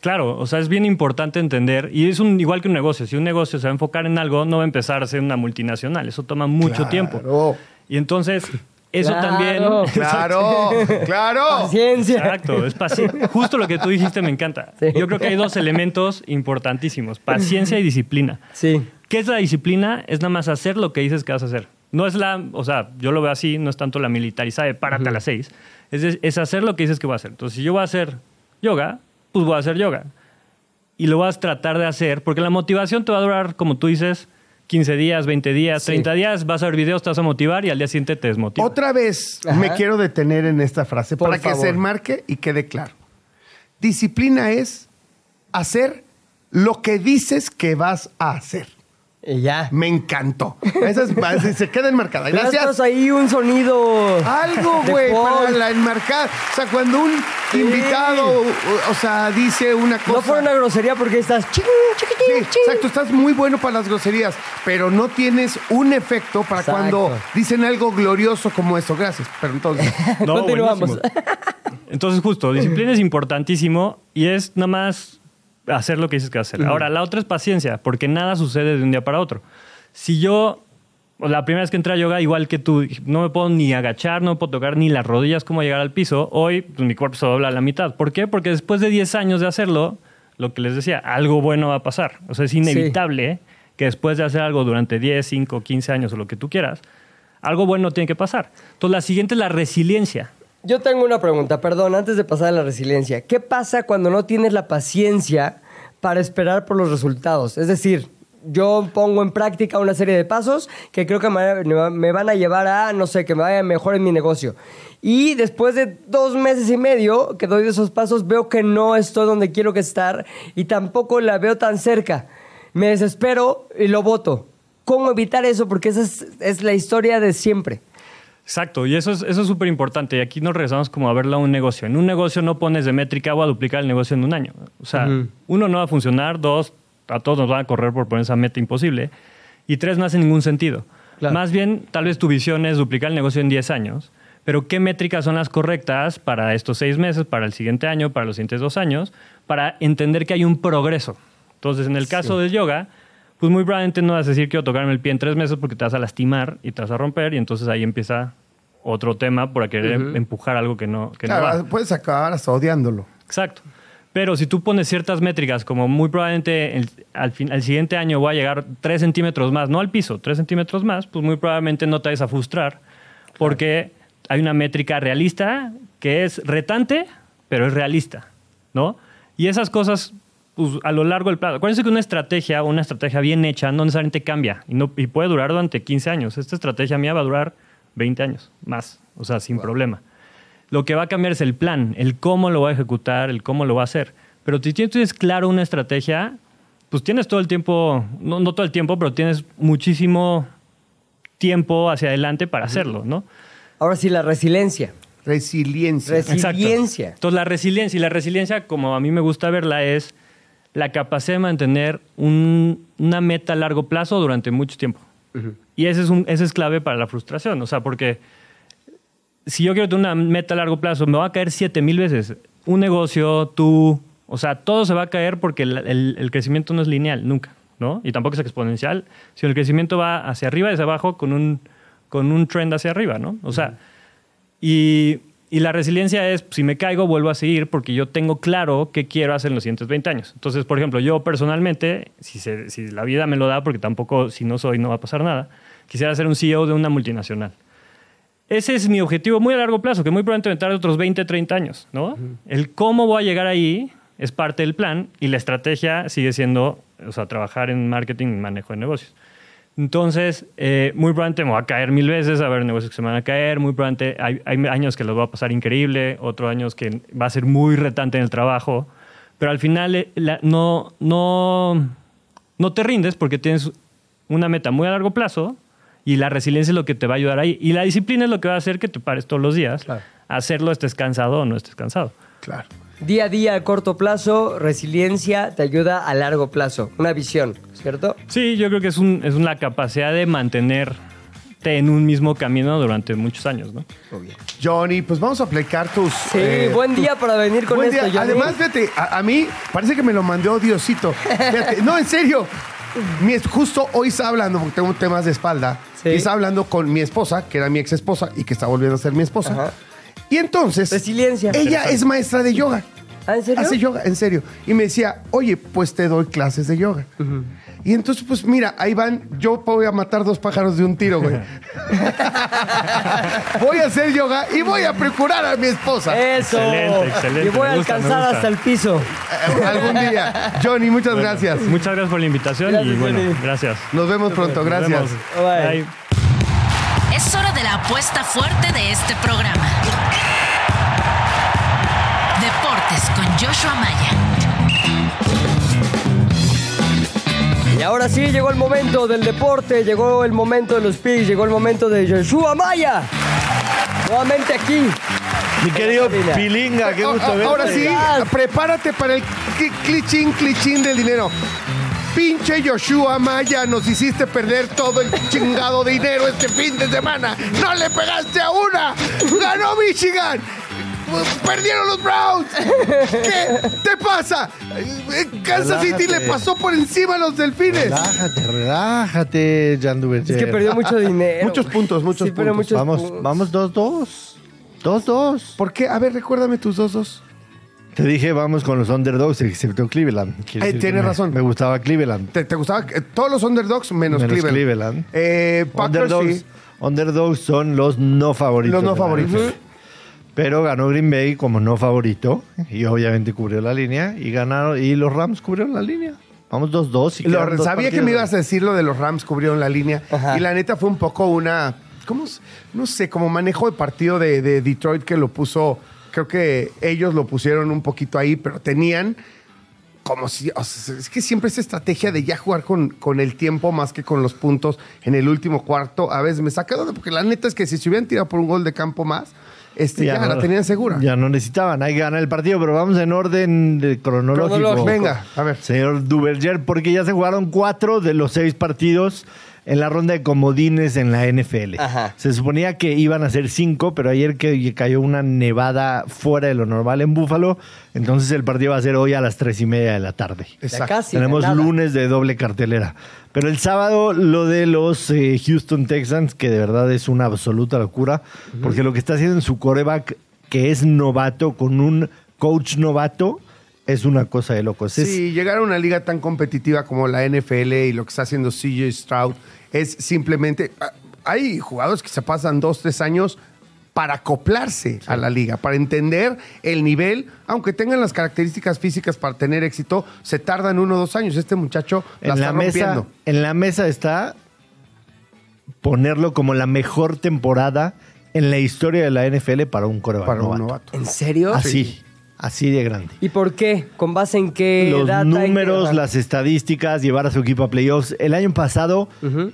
Claro, o sea, es bien importante entender, y es un, igual que un negocio, si un negocio se va a enfocar en algo, no va a empezar a ser una multinacional, eso toma mucho Claro. tiempo. Y entonces, Eso Claro. también. Claro, claro. Paciencia. Exacto, es paci- Justo lo que tú dijiste me encanta. Sí. Yo creo que hay dos elementos importantísimos, paciencia y disciplina. Sí. ¿Qué es la disciplina? Es nada más hacer lo que dices que vas a hacer. No es la, o sea, yo lo veo así, no es tanto la militarizada de párate a las seis. Es, es hacer lo que dices que voy a hacer. Entonces, si yo voy a hacer yoga, pues voy a hacer yoga. Y lo vas a tratar de hacer, porque la motivación te va a durar, como tú dices, 15 días, 20 días, Sí. 30 días, vas a ver videos, te vas a motivar y al día siguiente te desmotivas. Otra vez Ajá. me quiero detener en esta frase Por para que se enmarque y quede claro. Disciplina es hacer lo que dices que vas a hacer. Y ya. Me encantó. Esa es, se queda enmarcada. Gracias. ahí un sonido. Algo, güey, para la enmarcada. O sea, cuando un invitado, o, o sea, dice una cosa. No fue una grosería porque estás Sí, chiquitín, chiquín. exacto, estás muy bueno para las groserías, pero no tienes un efecto para Exacto. cuando dicen algo glorioso como eso. Gracias, pero entonces. No, Continuamos. buenísimo. Entonces, justo, disciplina es importantísimo y es nada más hacer lo que dices que hacer. Ahora, la otra es paciencia, porque nada sucede de un día para otro. Si yo, la primera vez que entré a yoga, igual que tú, no me puedo ni agachar, no me puedo tocar ni las rodillas, cómo llegar al piso, hoy pues, mi cuerpo se dobla a la mitad. ¿Por qué? Porque después de 10 años de hacerlo, lo que les decía, algo bueno va a pasar. O sea, es inevitable que después de hacer algo durante 10, 5, 15 años o lo que tú quieras, algo bueno tiene que pasar. Entonces, la siguiente es la resiliencia. Yo tengo una pregunta, perdón, antes de pasar a la resiliencia. ¿Qué pasa cuando no tienes la paciencia para esperar por los resultados? Es decir, yo pongo en práctica una serie de pasos que creo que me van a llevar a, no sé, que me vaya mejor en mi negocio. Y después de dos meses y medio que doy esos pasos, veo que no estoy donde quiero que estar y tampoco la veo tan cerca. Me desespero y lo voto. ¿Cómo evitar eso? Porque esa es, es la historia de siempre. Exacto, y eso es eso es súper importante. Y aquí nos regresamos como a verlo a un negocio. En un negocio no pones de métrica voy a duplicar el negocio en un año. O sea, uno no va a funcionar, dos, a todos nos van a correr por poner esa meta imposible, y tres no hace ningún sentido. Claro. Más bien, tal vez tu visión es duplicar el negocio en 10 años, pero ¿qué métricas son las correctas para estos seis meses, para el siguiente año, para los siguientes dos años, para entender que hay un progreso? Entonces, en el caso del yoga, pues muy probablemente no vas a decir quiero tocarme el pie en tres meses porque te vas a lastimar y te vas a romper y entonces ahí empieza otro tema por querer empujar algo que no, que no va. Claro, puedes acabar hasta odiándolo. Exacto. Pero si tú pones ciertas métricas, como muy probablemente el- al, fin- al siguiente año voy a llegar 3 centímetros más, no al piso, 3 centímetros más, pues muy probablemente no te vayas a frustrar porque hay una métrica realista que es retante, pero es realista, ¿no? Y esas cosas, pues a lo largo del plazo. Acuérdense que una estrategia, una estrategia bien hecha, no necesariamente cambia y, no, y puede durar durante 15 años. Esta estrategia mía va a durar 20 años más, o sea, sin problema. Lo que va a cambiar es el plan, el cómo lo va a ejecutar, el cómo lo va a hacer. Pero si tienes claro una estrategia, pues tienes todo el tiempo, no, no todo el tiempo, pero tienes muchísimo tiempo hacia adelante para hacerlo, ¿no? Ahora sí, la resiliencia. Resiliencia. Resi- Resiliencia. Exacto. Entonces la resiliencia, y la resiliencia, como a mí me gusta verla, es la capacidad de mantener un- una meta a largo plazo durante mucho tiempo. Y ese es, un, clave para la frustración, o sea, porque si yo quiero tener una meta a largo plazo, me va a caer siete mil veces. Un negocio, tú, o sea, todo se va a caer porque el crecimiento no es lineal, nunca, ¿no? Y tampoco es exponencial, sino el crecimiento va hacia arriba y hacia abajo con un, con un trend hacia arriba, ¿no? O sea, y, y la resiliencia es, si me caigo, vuelvo a seguir porque yo tengo claro qué quiero hacer en los siguientes 20 años. Entonces, por ejemplo, yo personalmente, si, se- si la vida me lo da, porque tampoco, si no soy, no va a pasar nada, quisiera ser un CEO de una multinacional. Ese es mi objetivo muy a largo plazo, que muy probablemente me tarde otros 20, 30 años, ¿no? El cómo voy a llegar ahí es parte del plan y la estrategia sigue siendo, o sea, trabajar en marketing y manejo de negocios. Entonces, eh, muy probablemente me va a caer mil veces, a ver negocios que se me van a caer, muy probablemente hay, hay años que los va a pasar increíble, otros años que va a ser muy retante en el trabajo, pero al final eh, la- no, no, no te rindes porque tienes una meta muy a largo plazo y la resiliencia es lo que te va a ayudar ahí. Y la disciplina es lo que va a hacer que te pares todos los días, Claro. a hacerlo estés cansado o no estés cansado. Claro. Día a día, a corto plazo, resiliencia te ayuda a largo plazo. Una visión, ¿cierto? Sí, yo creo que es, un, es una capacidad de mantenerte en un mismo camino durante muchos años, ¿no? Johnny, pues vamos a aplicar tus. Sí, eh, buen día para venir con Buen esto, día. Johnny. Además, fíjate, a, a mí parece que me lo mandó Diosito. Fíjate, no, en serio. Mi es- justo hoy estaba hablando, porque tengo temas de espalda, Sí. y estaba hablando con mi esposa, que era mi ex esposa y que está volviendo a ser mi esposa. Ajá. Y entonces, Resiliencia. ella es maestra de yoga. ¿Ah, en serio? Hace yoga, en serio. Y me decía, oye, pues te doy clases de yoga. Y entonces, pues mira, ahí van, yo voy a matar dos pájaros de un tiro, güey. voy a hacer yoga y voy a procurar a mi esposa. Eso. Excelente, excelente. Y voy a gusta, alcanzar hasta el piso. Eh, Algún día. Johnny, muchas gracias. Muchas gracias por la invitación Gracias, y bueno, Johnny. gracias. Nos vemos pronto, Nos gracias. vemos. Bye. Bye. Es hora de la apuesta fuerte de este programa. Deportes con Joshua Maya. Y ahora sí, llegó el momento del deporte, llegó el momento de los picks, llegó el momento de Joshua Maya. Nuevamente aquí. Mi querido. Pilinga, qué A- gusto a- verte. Ahora sí, prepárate para el cli- clichín, clichín del dinero. Pinche Joshua Maya, nos hiciste perder todo el chingado dinero este fin de semana. No le pegaste a una. Ganó Michigan. Perdieron los Browns. ¿Qué te pasa? Eh, Kansas City le pasó por encima a los delfines. Relájate, relájate, Jan Duverger. Es que perdió mucho dinero. Muchos puntos, muchos Sí, puntos. muchos Vamos, puntos. vamos 2-2. 2-2. ¿Por qué? A ver, recuérdame tus dos dos. Te dije, vamos con los underdogs, excepto Cleveland. Eh, tienes me- razón. Me gustaba Cleveland. ¿Te, te gustaba? Eh, Todos los underdogs menos, Menos Cleveland. Cleveland. Eh, Packers Underdogs, sí. underdogs son los no favoritos. Los no favoritos. Pero ganó Green Bay como no favorito y obviamente cubrió la línea y ganaron y los Rams cubrieron la línea. Vamos 2-2 y Lo- dos sabía que me ibas a decir lo de los Rams cubrieron la línea. Ajá. Y la neta fue un poco una. ¿Cómo? No sé, como manejo de partido de, de Detroit que lo puso. Creo que ellos lo pusieron un poquito ahí, pero tenían. Como si. o sea, es que siempre esa estrategia de ya jugar con, con el tiempo más que con los puntos en el último cuarto. A veces me saca de onda, porque la neta es que si se hubieran tirado por un gol de campo más, este, ya, no- la tenían segura. Ya no necesitaban, ahí gana el partido, pero vamos en orden de cronológico. Cronológico. Venga, a ver. Señor Duverger, porque ya se jugaron cuatro de los seis partidos en la ronda de comodines en la NFL. Ajá. Se suponía que iban a ser cinco, pero ayer que cayó una nevada fuera de lo normal en Búfalo, entonces el partido va a ser hoy a las tres y media de la tarde. Exacto. casi. Tenemos nada. lunes de doble cartelera. Pero el sábado lo de los eh, Houston Texans, que de verdad es una absoluta locura, porque lo que está haciendo en su coreback, que es novato, con un coach novato, es una cosa de locos. Es- Sí, llegar a una liga tan competitiva como la NFL y lo que está haciendo CJ Stroud es simplemente. ah, Hay jugadores que se pasan dos, tres años para acoplarse a la liga, para entender el nivel, aunque tengan las características físicas para tener éxito, se tardan uno o dos años. Este muchacho la en, está la mesa, rompiendo. en la mesa está ponerlo como la mejor temporada en la historia de la NFL para un coreback Para un novato. novato. ¿En serio? Así, así de grande. ¿Y por qué? ¿Con base en qué los data y qué- números, las estadísticas, llevar a su equipo a playoffs. El año pasado,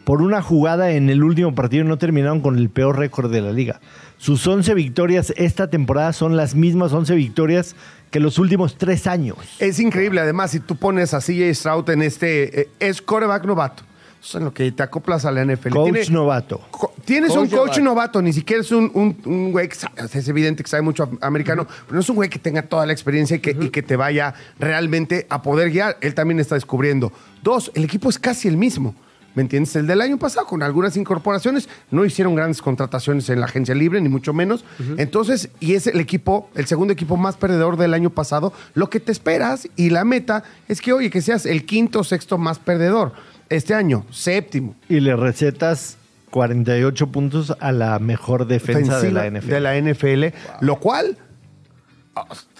por una jugada en el último partido, no terminaron con el peor récord de la liga. Sus 11 victorias esta temporada son las mismas 11 victorias que los últimos tres años. Es increíble, además, si tú pones a CJ Stroud en este. eh, es coreback novato. Eso es en lo que te acoplas a la NFL. Coach Tiene- novato. Co- Tienes Coach un coach novato. novato, ni siquiera es un, un- un güey que sabe- es evidente que sabe mucho am- americano, pero no es un güey que tenga toda la experiencia y que, y que te vaya realmente a poder guiar. Él también está descubriendo. Dos, el equipo es casi el mismo. ¿Me entiendes? El del año pasado, con algunas incorporaciones, no hicieron grandes contrataciones en la agencia libre, ni mucho menos. Entonces, y es el equipo, el segundo equipo más perdedor del año pasado. Lo que te esperas y la meta es que, oye, que seas el quinto o sexto más perdedor. Este año, séptimo. Y le recetas 48 puntos a la mejor defensa de la NFL. de la NFL, lo cual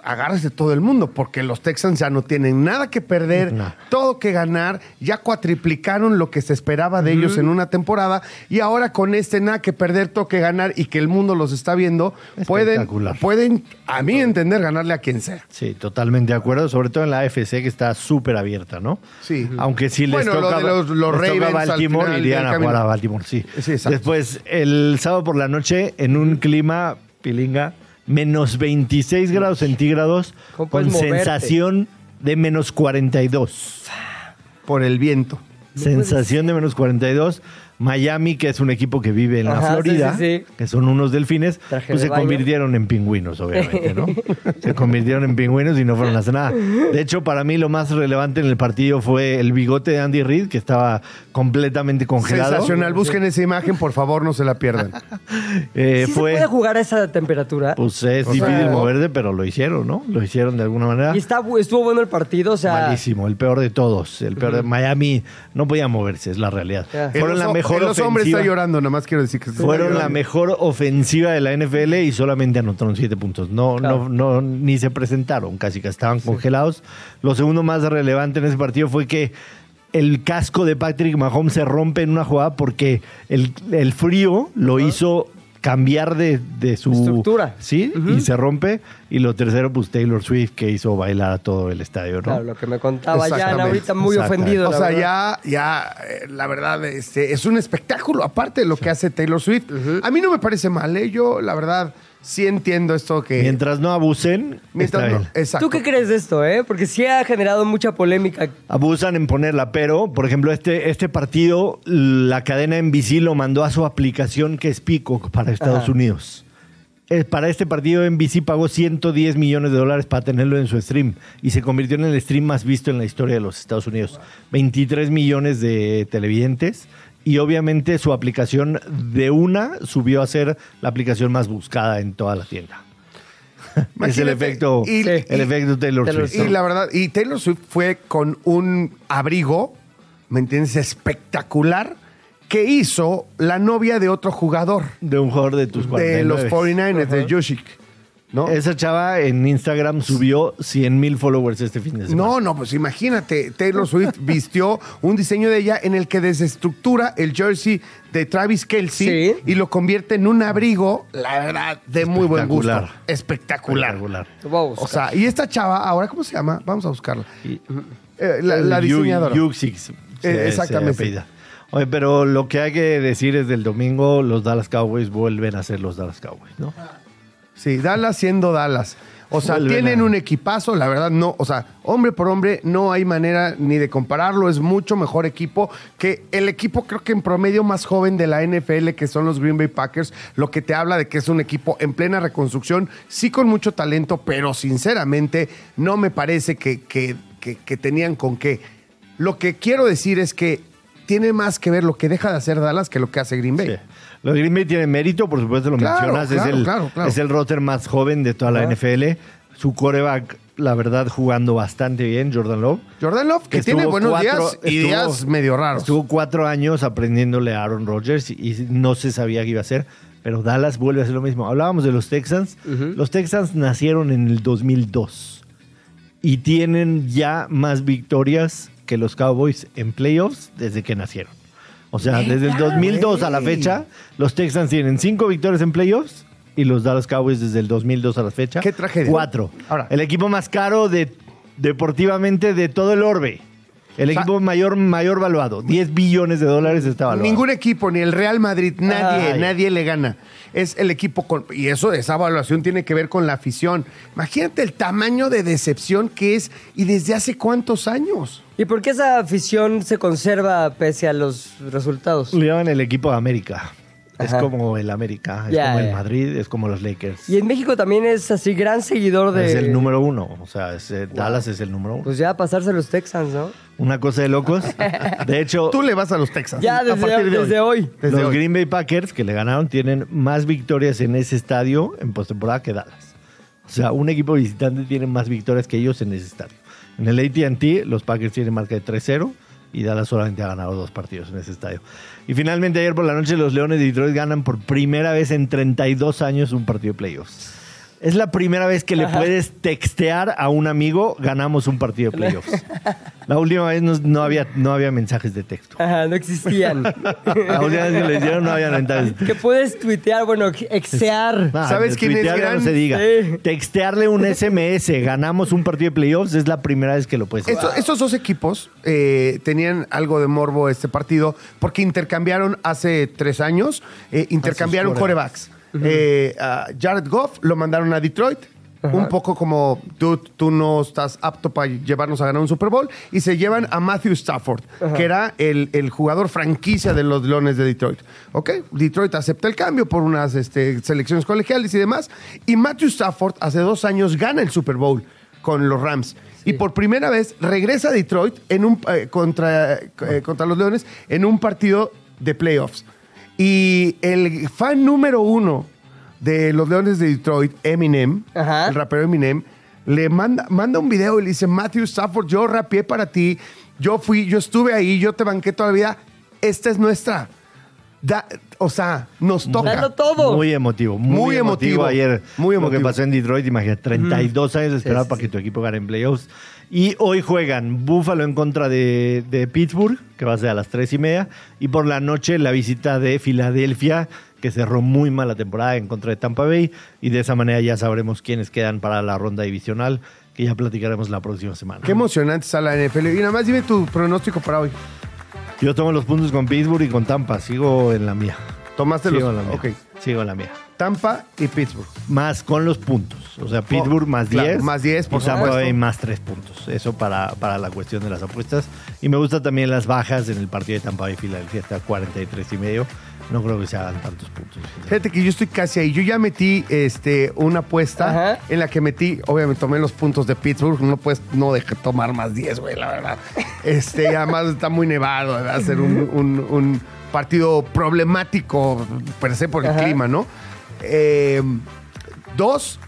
agárrese todo el mundo, porque los Texans ya no tienen nada que perder, No. todo que ganar, ya cuatriplicaron lo que se esperaba de ellos en una temporada, y ahora con este nada que perder, todo que ganar y que el mundo los está viendo, pueden, pueden, a mi entender, ganarle a quien sea. Sí, totalmente de acuerdo, sobre todo en la AFC que está súper abierta, ¿no? Sí. Aunque si les Bueno, lo toca, de los- los les toca Baltimore, irían a jugar a Baltimore, sí. Sí. Después, el sábado por la noche, en un clima, pilinga, menos 26 grados centígrados, ¿Cómo con moverte? sensación de menos 42. Por el viento. Sensación de menos 42. Miami, que es un equipo que vive en la Ajá, Florida, sí, sí. que son unos delfines, Traje pues de se baño. convirtieron en pingüinos, obviamente, ¿no? se convirtieron en pingüinos y no fueron a hacer nada. De hecho, para mí lo más relevante en el partido fue el bigote de Andy Reid, que estaba completamente congelado. Sensacional. Busquen esa imagen, por favor, no se la pierdan. Eh, ¿Sí fue, se puede jugar a esa temperatura? pues es O difícil sea, moverse, pero lo hicieron, ¿no? Lo hicieron de alguna manera. y está, estuvo bueno el partido, o sea... Malísimo, el peor de todos. El peor de Miami no podía moverse, es la realidad. Ya. Fueron la oso- mejor el oso hombre ofensiva. está llorando, nomás quiero decir que está Fueron la mejor ofensiva de la NFL y solamente anotaron siete puntos. No, Claro. no, no, ni se presentaron, casi que estaban congelados. Lo segundo más relevante en ese partido fue que el casco de Patrick Mahomes se rompe en una jugada porque el, el frío lo hizo cambiar de, de su Estructura. Sí, y se rompe. Y lo tercero, pues Taylor Swift, que hizo bailar a todo el estadio, ¿no? Claro, lo que me contaba Jan ahorita muy ofendido. O sea, verdad. ya, ya, eh, la verdad, este, es un espectáculo, aparte de lo que hace Taylor Swift. A mí no me parece mal, ¿eh? Yo, la verdad, sí entiendo esto que... Mientras no abusen, mientras está no- bien. exacto. ¿Tú qué crees de esto, eh? Porque sí ha generado mucha polémica. abusan en ponerla, pero, por ejemplo, este, este partido, la cadena NBC lo mandó a su aplicación que es Peacock para Estados Ajá. Unidos. Eh, Para este partido, NBC pagó 110 millones de dólares para tenerlo en su stream y se convirtió en el stream más visto en la historia de los Estados Unidos. 23 millones de televidentes y obviamente su aplicación de una subió a ser la aplicación más buscada en toda la tienda. es el efecto, y- el y- efecto Taylor, Taylor Swift. Y la verdad, y Taylor Swift fue con un abrigo, ¿me entiendes? Espectacular, que hizo la novia de otro jugador De un jugador de tus de 49. los 49ers, de Jusic. ¿No? Esa chava en Instagram subió 100 mil followers este fin de semana. No, no, pues imagínate, Taylor Swift vistió un diseño de ella en el que desestructura el jersey de Travis Kelsey Sí. y lo convierte en un abrigo, la verdad, de muy buen gusto. Espectacular. Espectacular. Espectacular. Lo voy a buscar. O sea, y esta chava, ahora, ¿cómo se llama? Vamos a buscarla. Y- Eh, la, diseñadora. Yuxix, se- se exactamente. Oye, pero lo que hay que decir es del domingo, los Dallas Cowboys vuelven a ser los Dallas Cowboys, ¿no? Sí, Dallas siendo Dallas. O sea, Vuelven tienen a- un equipazo, la verdad, no, o sea, hombre por hombre, no hay manera ni de compararlo, es mucho mejor equipo que el equipo, creo que en promedio más joven de la NFL, que son los Green Bay Packers, lo que te habla de que es un equipo en plena reconstrucción, sí con mucho talento, pero sinceramente no me parece que, que- que- que tenían con qué. Lo que quiero decir es que tiene más que ver lo que deja de hacer Dallas que lo que hace Green Bay. Sí. Los Green Bay tienen mérito, por supuesto lo Claro, mencionas, claro, es, el, claro, es el roster más joven de toda la. NFL. Su coreback, la verdad, jugando bastante bien, Jordan Love. Jordan Love, que tiene buenos cuatro- días y estuvo- días medio raros. Estuvo cuatro años aprendiéndole a Aaron Rodgers y, y no se sabía qué iba a hacer. Pero Dallas vuelve a hacer lo mismo. Hablábamos de los Texans. Los Texans nacieron en el 2002 y tienen ya más victorias que los Cowboys en playoffs desde que nacieron. O sea, desde el 2002 a la fecha, los Texans tienen cinco victorias en playoffs y los Dallas Cowboys desde el 2002 a la fecha. Qué tragedia. Cuatro. Ahora- el equipo más caro de, deportivamente de todo el orbe. El sea- equipo mayor, mayor valuado. 10 billones de dólares está valuado. Ningún equipo, ni el Real Madrid, nadie, Ay. nadie le gana. Es el equipo con. Y eso, esa evaluación tiene que ver con la afición. Imagínate el tamaño de decepción que es y desde hace cuántos años. ¿Y por qué esa afición se conserva pese a los resultados? Le llaman el equipo de América. Es Ajá. como el América, es como el. Madrid, es como los Lakers. Y en México también es así, gran seguidor de... Es el número uno. O sea, es, eh, Dallas es el número uno. Pues ya pasarse los Texans, ¿no? Una cosa de locos. De hecho, Tú le vas a los Texans. Ya a desde, partir de desde hoy. Desde los hoy. Green Bay Packers que le ganaron tienen más victorias en ese estadio en postemporada que Dallas. O sea, un equipo visitante tiene más victorias que ellos en ese estadio. En el AT&T los Packers tienen marca de 3-0 y Dallas solamente ha ganado dos partidos en ese estadio. Y finalmente ayer por la noche los Leones de Detroit ganan por primera vez en 32 años un partido de playoffs. Es la primera vez que le puedes textear a un amigo, ganamos un partido de playoffs. La última vez no, no había, no había mensajes de texto. Ajá, no existían. La última vez que lo hicieron no había mensajes. que puedes tuitear, bueno, exear. Ah, ¿Sabes quién es gran? No se diga. Sí. Textearle un SMS, ganamos un partido de playoffs, es la primera vez que lo puedes hacer. Esto- Estos dos equipos eh, tenían algo de morbo este partido porque intercambiaron hace tres años, eh, intercambiaron Eh, a Jared Goff lo mandaron a Detroit un poco como tú, tú no estás apto para llevarnos a ganar un Super Bowl, y se llevan a Matthew Stafford, que era el, el jugador franquicia de los Leones de Detroit. ¿Ok? Detroit acepta el cambio por unas este, selecciones colegiales y demás, y Matthew Stafford hace dos años gana el Super Bowl con los Rams. Y por primera vez regresa a Detroit en un, eh, contra, eh, contra los Leones en un partido de playoffs. Y el fan número uno de los Leones de Detroit, Eminem, Ajá. el rapero Eminem, le manda, manda un video y le dice, Matthew Stafford, yo rapeé para ti, yo fui, yo estuve ahí, yo te banqué toda la vida, esta es nuestra. Da- o sea, nos toca. Dando todo. Muy emotivo, muy, Muy emotivo, emotivo, ayer. muy Lo que emotivo. pasó en Detroit, imagínate, 32 años de esperar Sí, para sí, que tu equipo gane en playoffs. Y hoy juegan Buffalo en contra de, de Pittsburgh, que va a ser a las 3 y media. Y por la noche la visita de Filadelfia, que cerró muy mal la temporada en contra de Tampa Bay. Y de esa manera ya sabremos quiénes quedan para la ronda divisional, que ya platicaremos la próxima semana. Qué emocionante está la NFL. Y nada más dime tu pronóstico para hoy. Yo tomo los puntos con Pittsburgh y con Tampa, sigo en la mía. Tomaste Sigo los... en la mía. Ok. Sigo en la mía. Tampa y Pittsburgh. Más con los puntos. O sea, Pittsburgh más Oh, claro, 10. más 10, por y Tampa supuesto. Bay más 3 puntos. Eso para, para la cuestión de las apuestas. Y me gustan también las bajas en el partido de Tampa Bay Filadelfia. Está 43 y medio. No creo que se hagan tantos puntos. Fíjate que yo estoy casi ahí. Yo ya metí este, una apuesta Ajá. en la que metí, obviamente tomé los puntos de Pittsburgh. No puedes, no dejé tomar más 10, güey, la verdad. Este, y además está muy nevado. Va a ser un, un- un partido problemático, per se, por el Ajá. clima, ¿no? Eh, dos,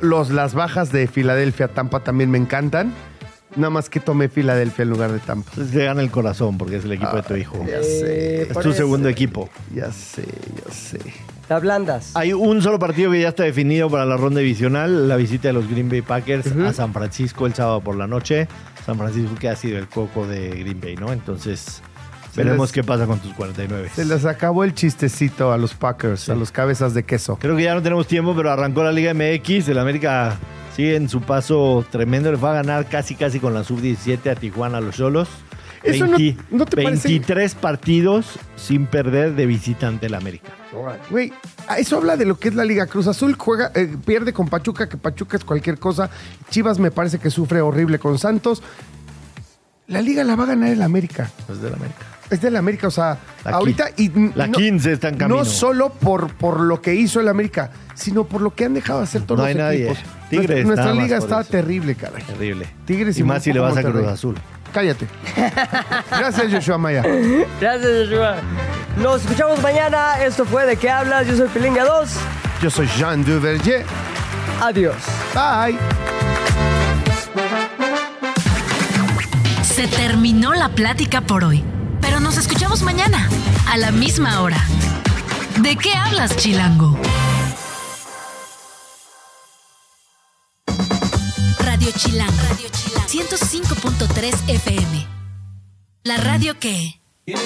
los, las bajas de Filadelfia, Tampa también me encantan. Nada más que tomé Filadelfia en lugar de Tampa. Te gana el corazón porque es el equipo de tu hijo. Ya sé, Es por tu eso. segundo equipo. ya sé, ya sé. Te ablandas. Hay un solo partido que ya está definido para la ronda divisional, la visita de los Green Bay Packers a San Francisco el sábado por la noche. San Francisco que ha sido el coco de Green Bay, ¿no? Entonces, veremos les- qué pasa con tus 49. Se les acabó el chistecito a los Packers, a los cabezas de queso. Creo que ya no tenemos tiempo, pero arrancó la Liga MX. El América sigue en su paso tremendo. Le fue a ganar casi, casi con la sub-17 a Tijuana a los Solos. Eso no- ¿no te parece- 23 partidos sin perder de visitante el América. Güey, a eso habla de lo que es la Liga Cruz Azul. Juega, eh, pierde con Pachuca, que Pachuca es cualquier cosa. Chivas me parece que sufre horrible con Santos. La Liga la va a ganar el América. Es del América. Es del América, o sea, La ahorita. Y, la 15 está en camino. No solo por, por lo que hizo el América, sino por lo que han dejado hacer todos No los hay nadie. equipos. Tigres, nuestra liga está eso. terrible, caray. Terrible. Tigres y y más si le vas a. Cruz Azul. Cállate. Gracias, Joshua Maya. Gracias, Joshua. Nos escuchamos mañana. Esto fue De qué hablas. Yo soy Pilinga 2. Yo soy Jean Duverger. Adiós. Bye. Se terminó la plática por hoy, nos escuchamos mañana, a la misma hora. ¿De qué hablas, Chilango? Radio Chilango. Radio Chilango. 105.3 FM. La radio que... Viene,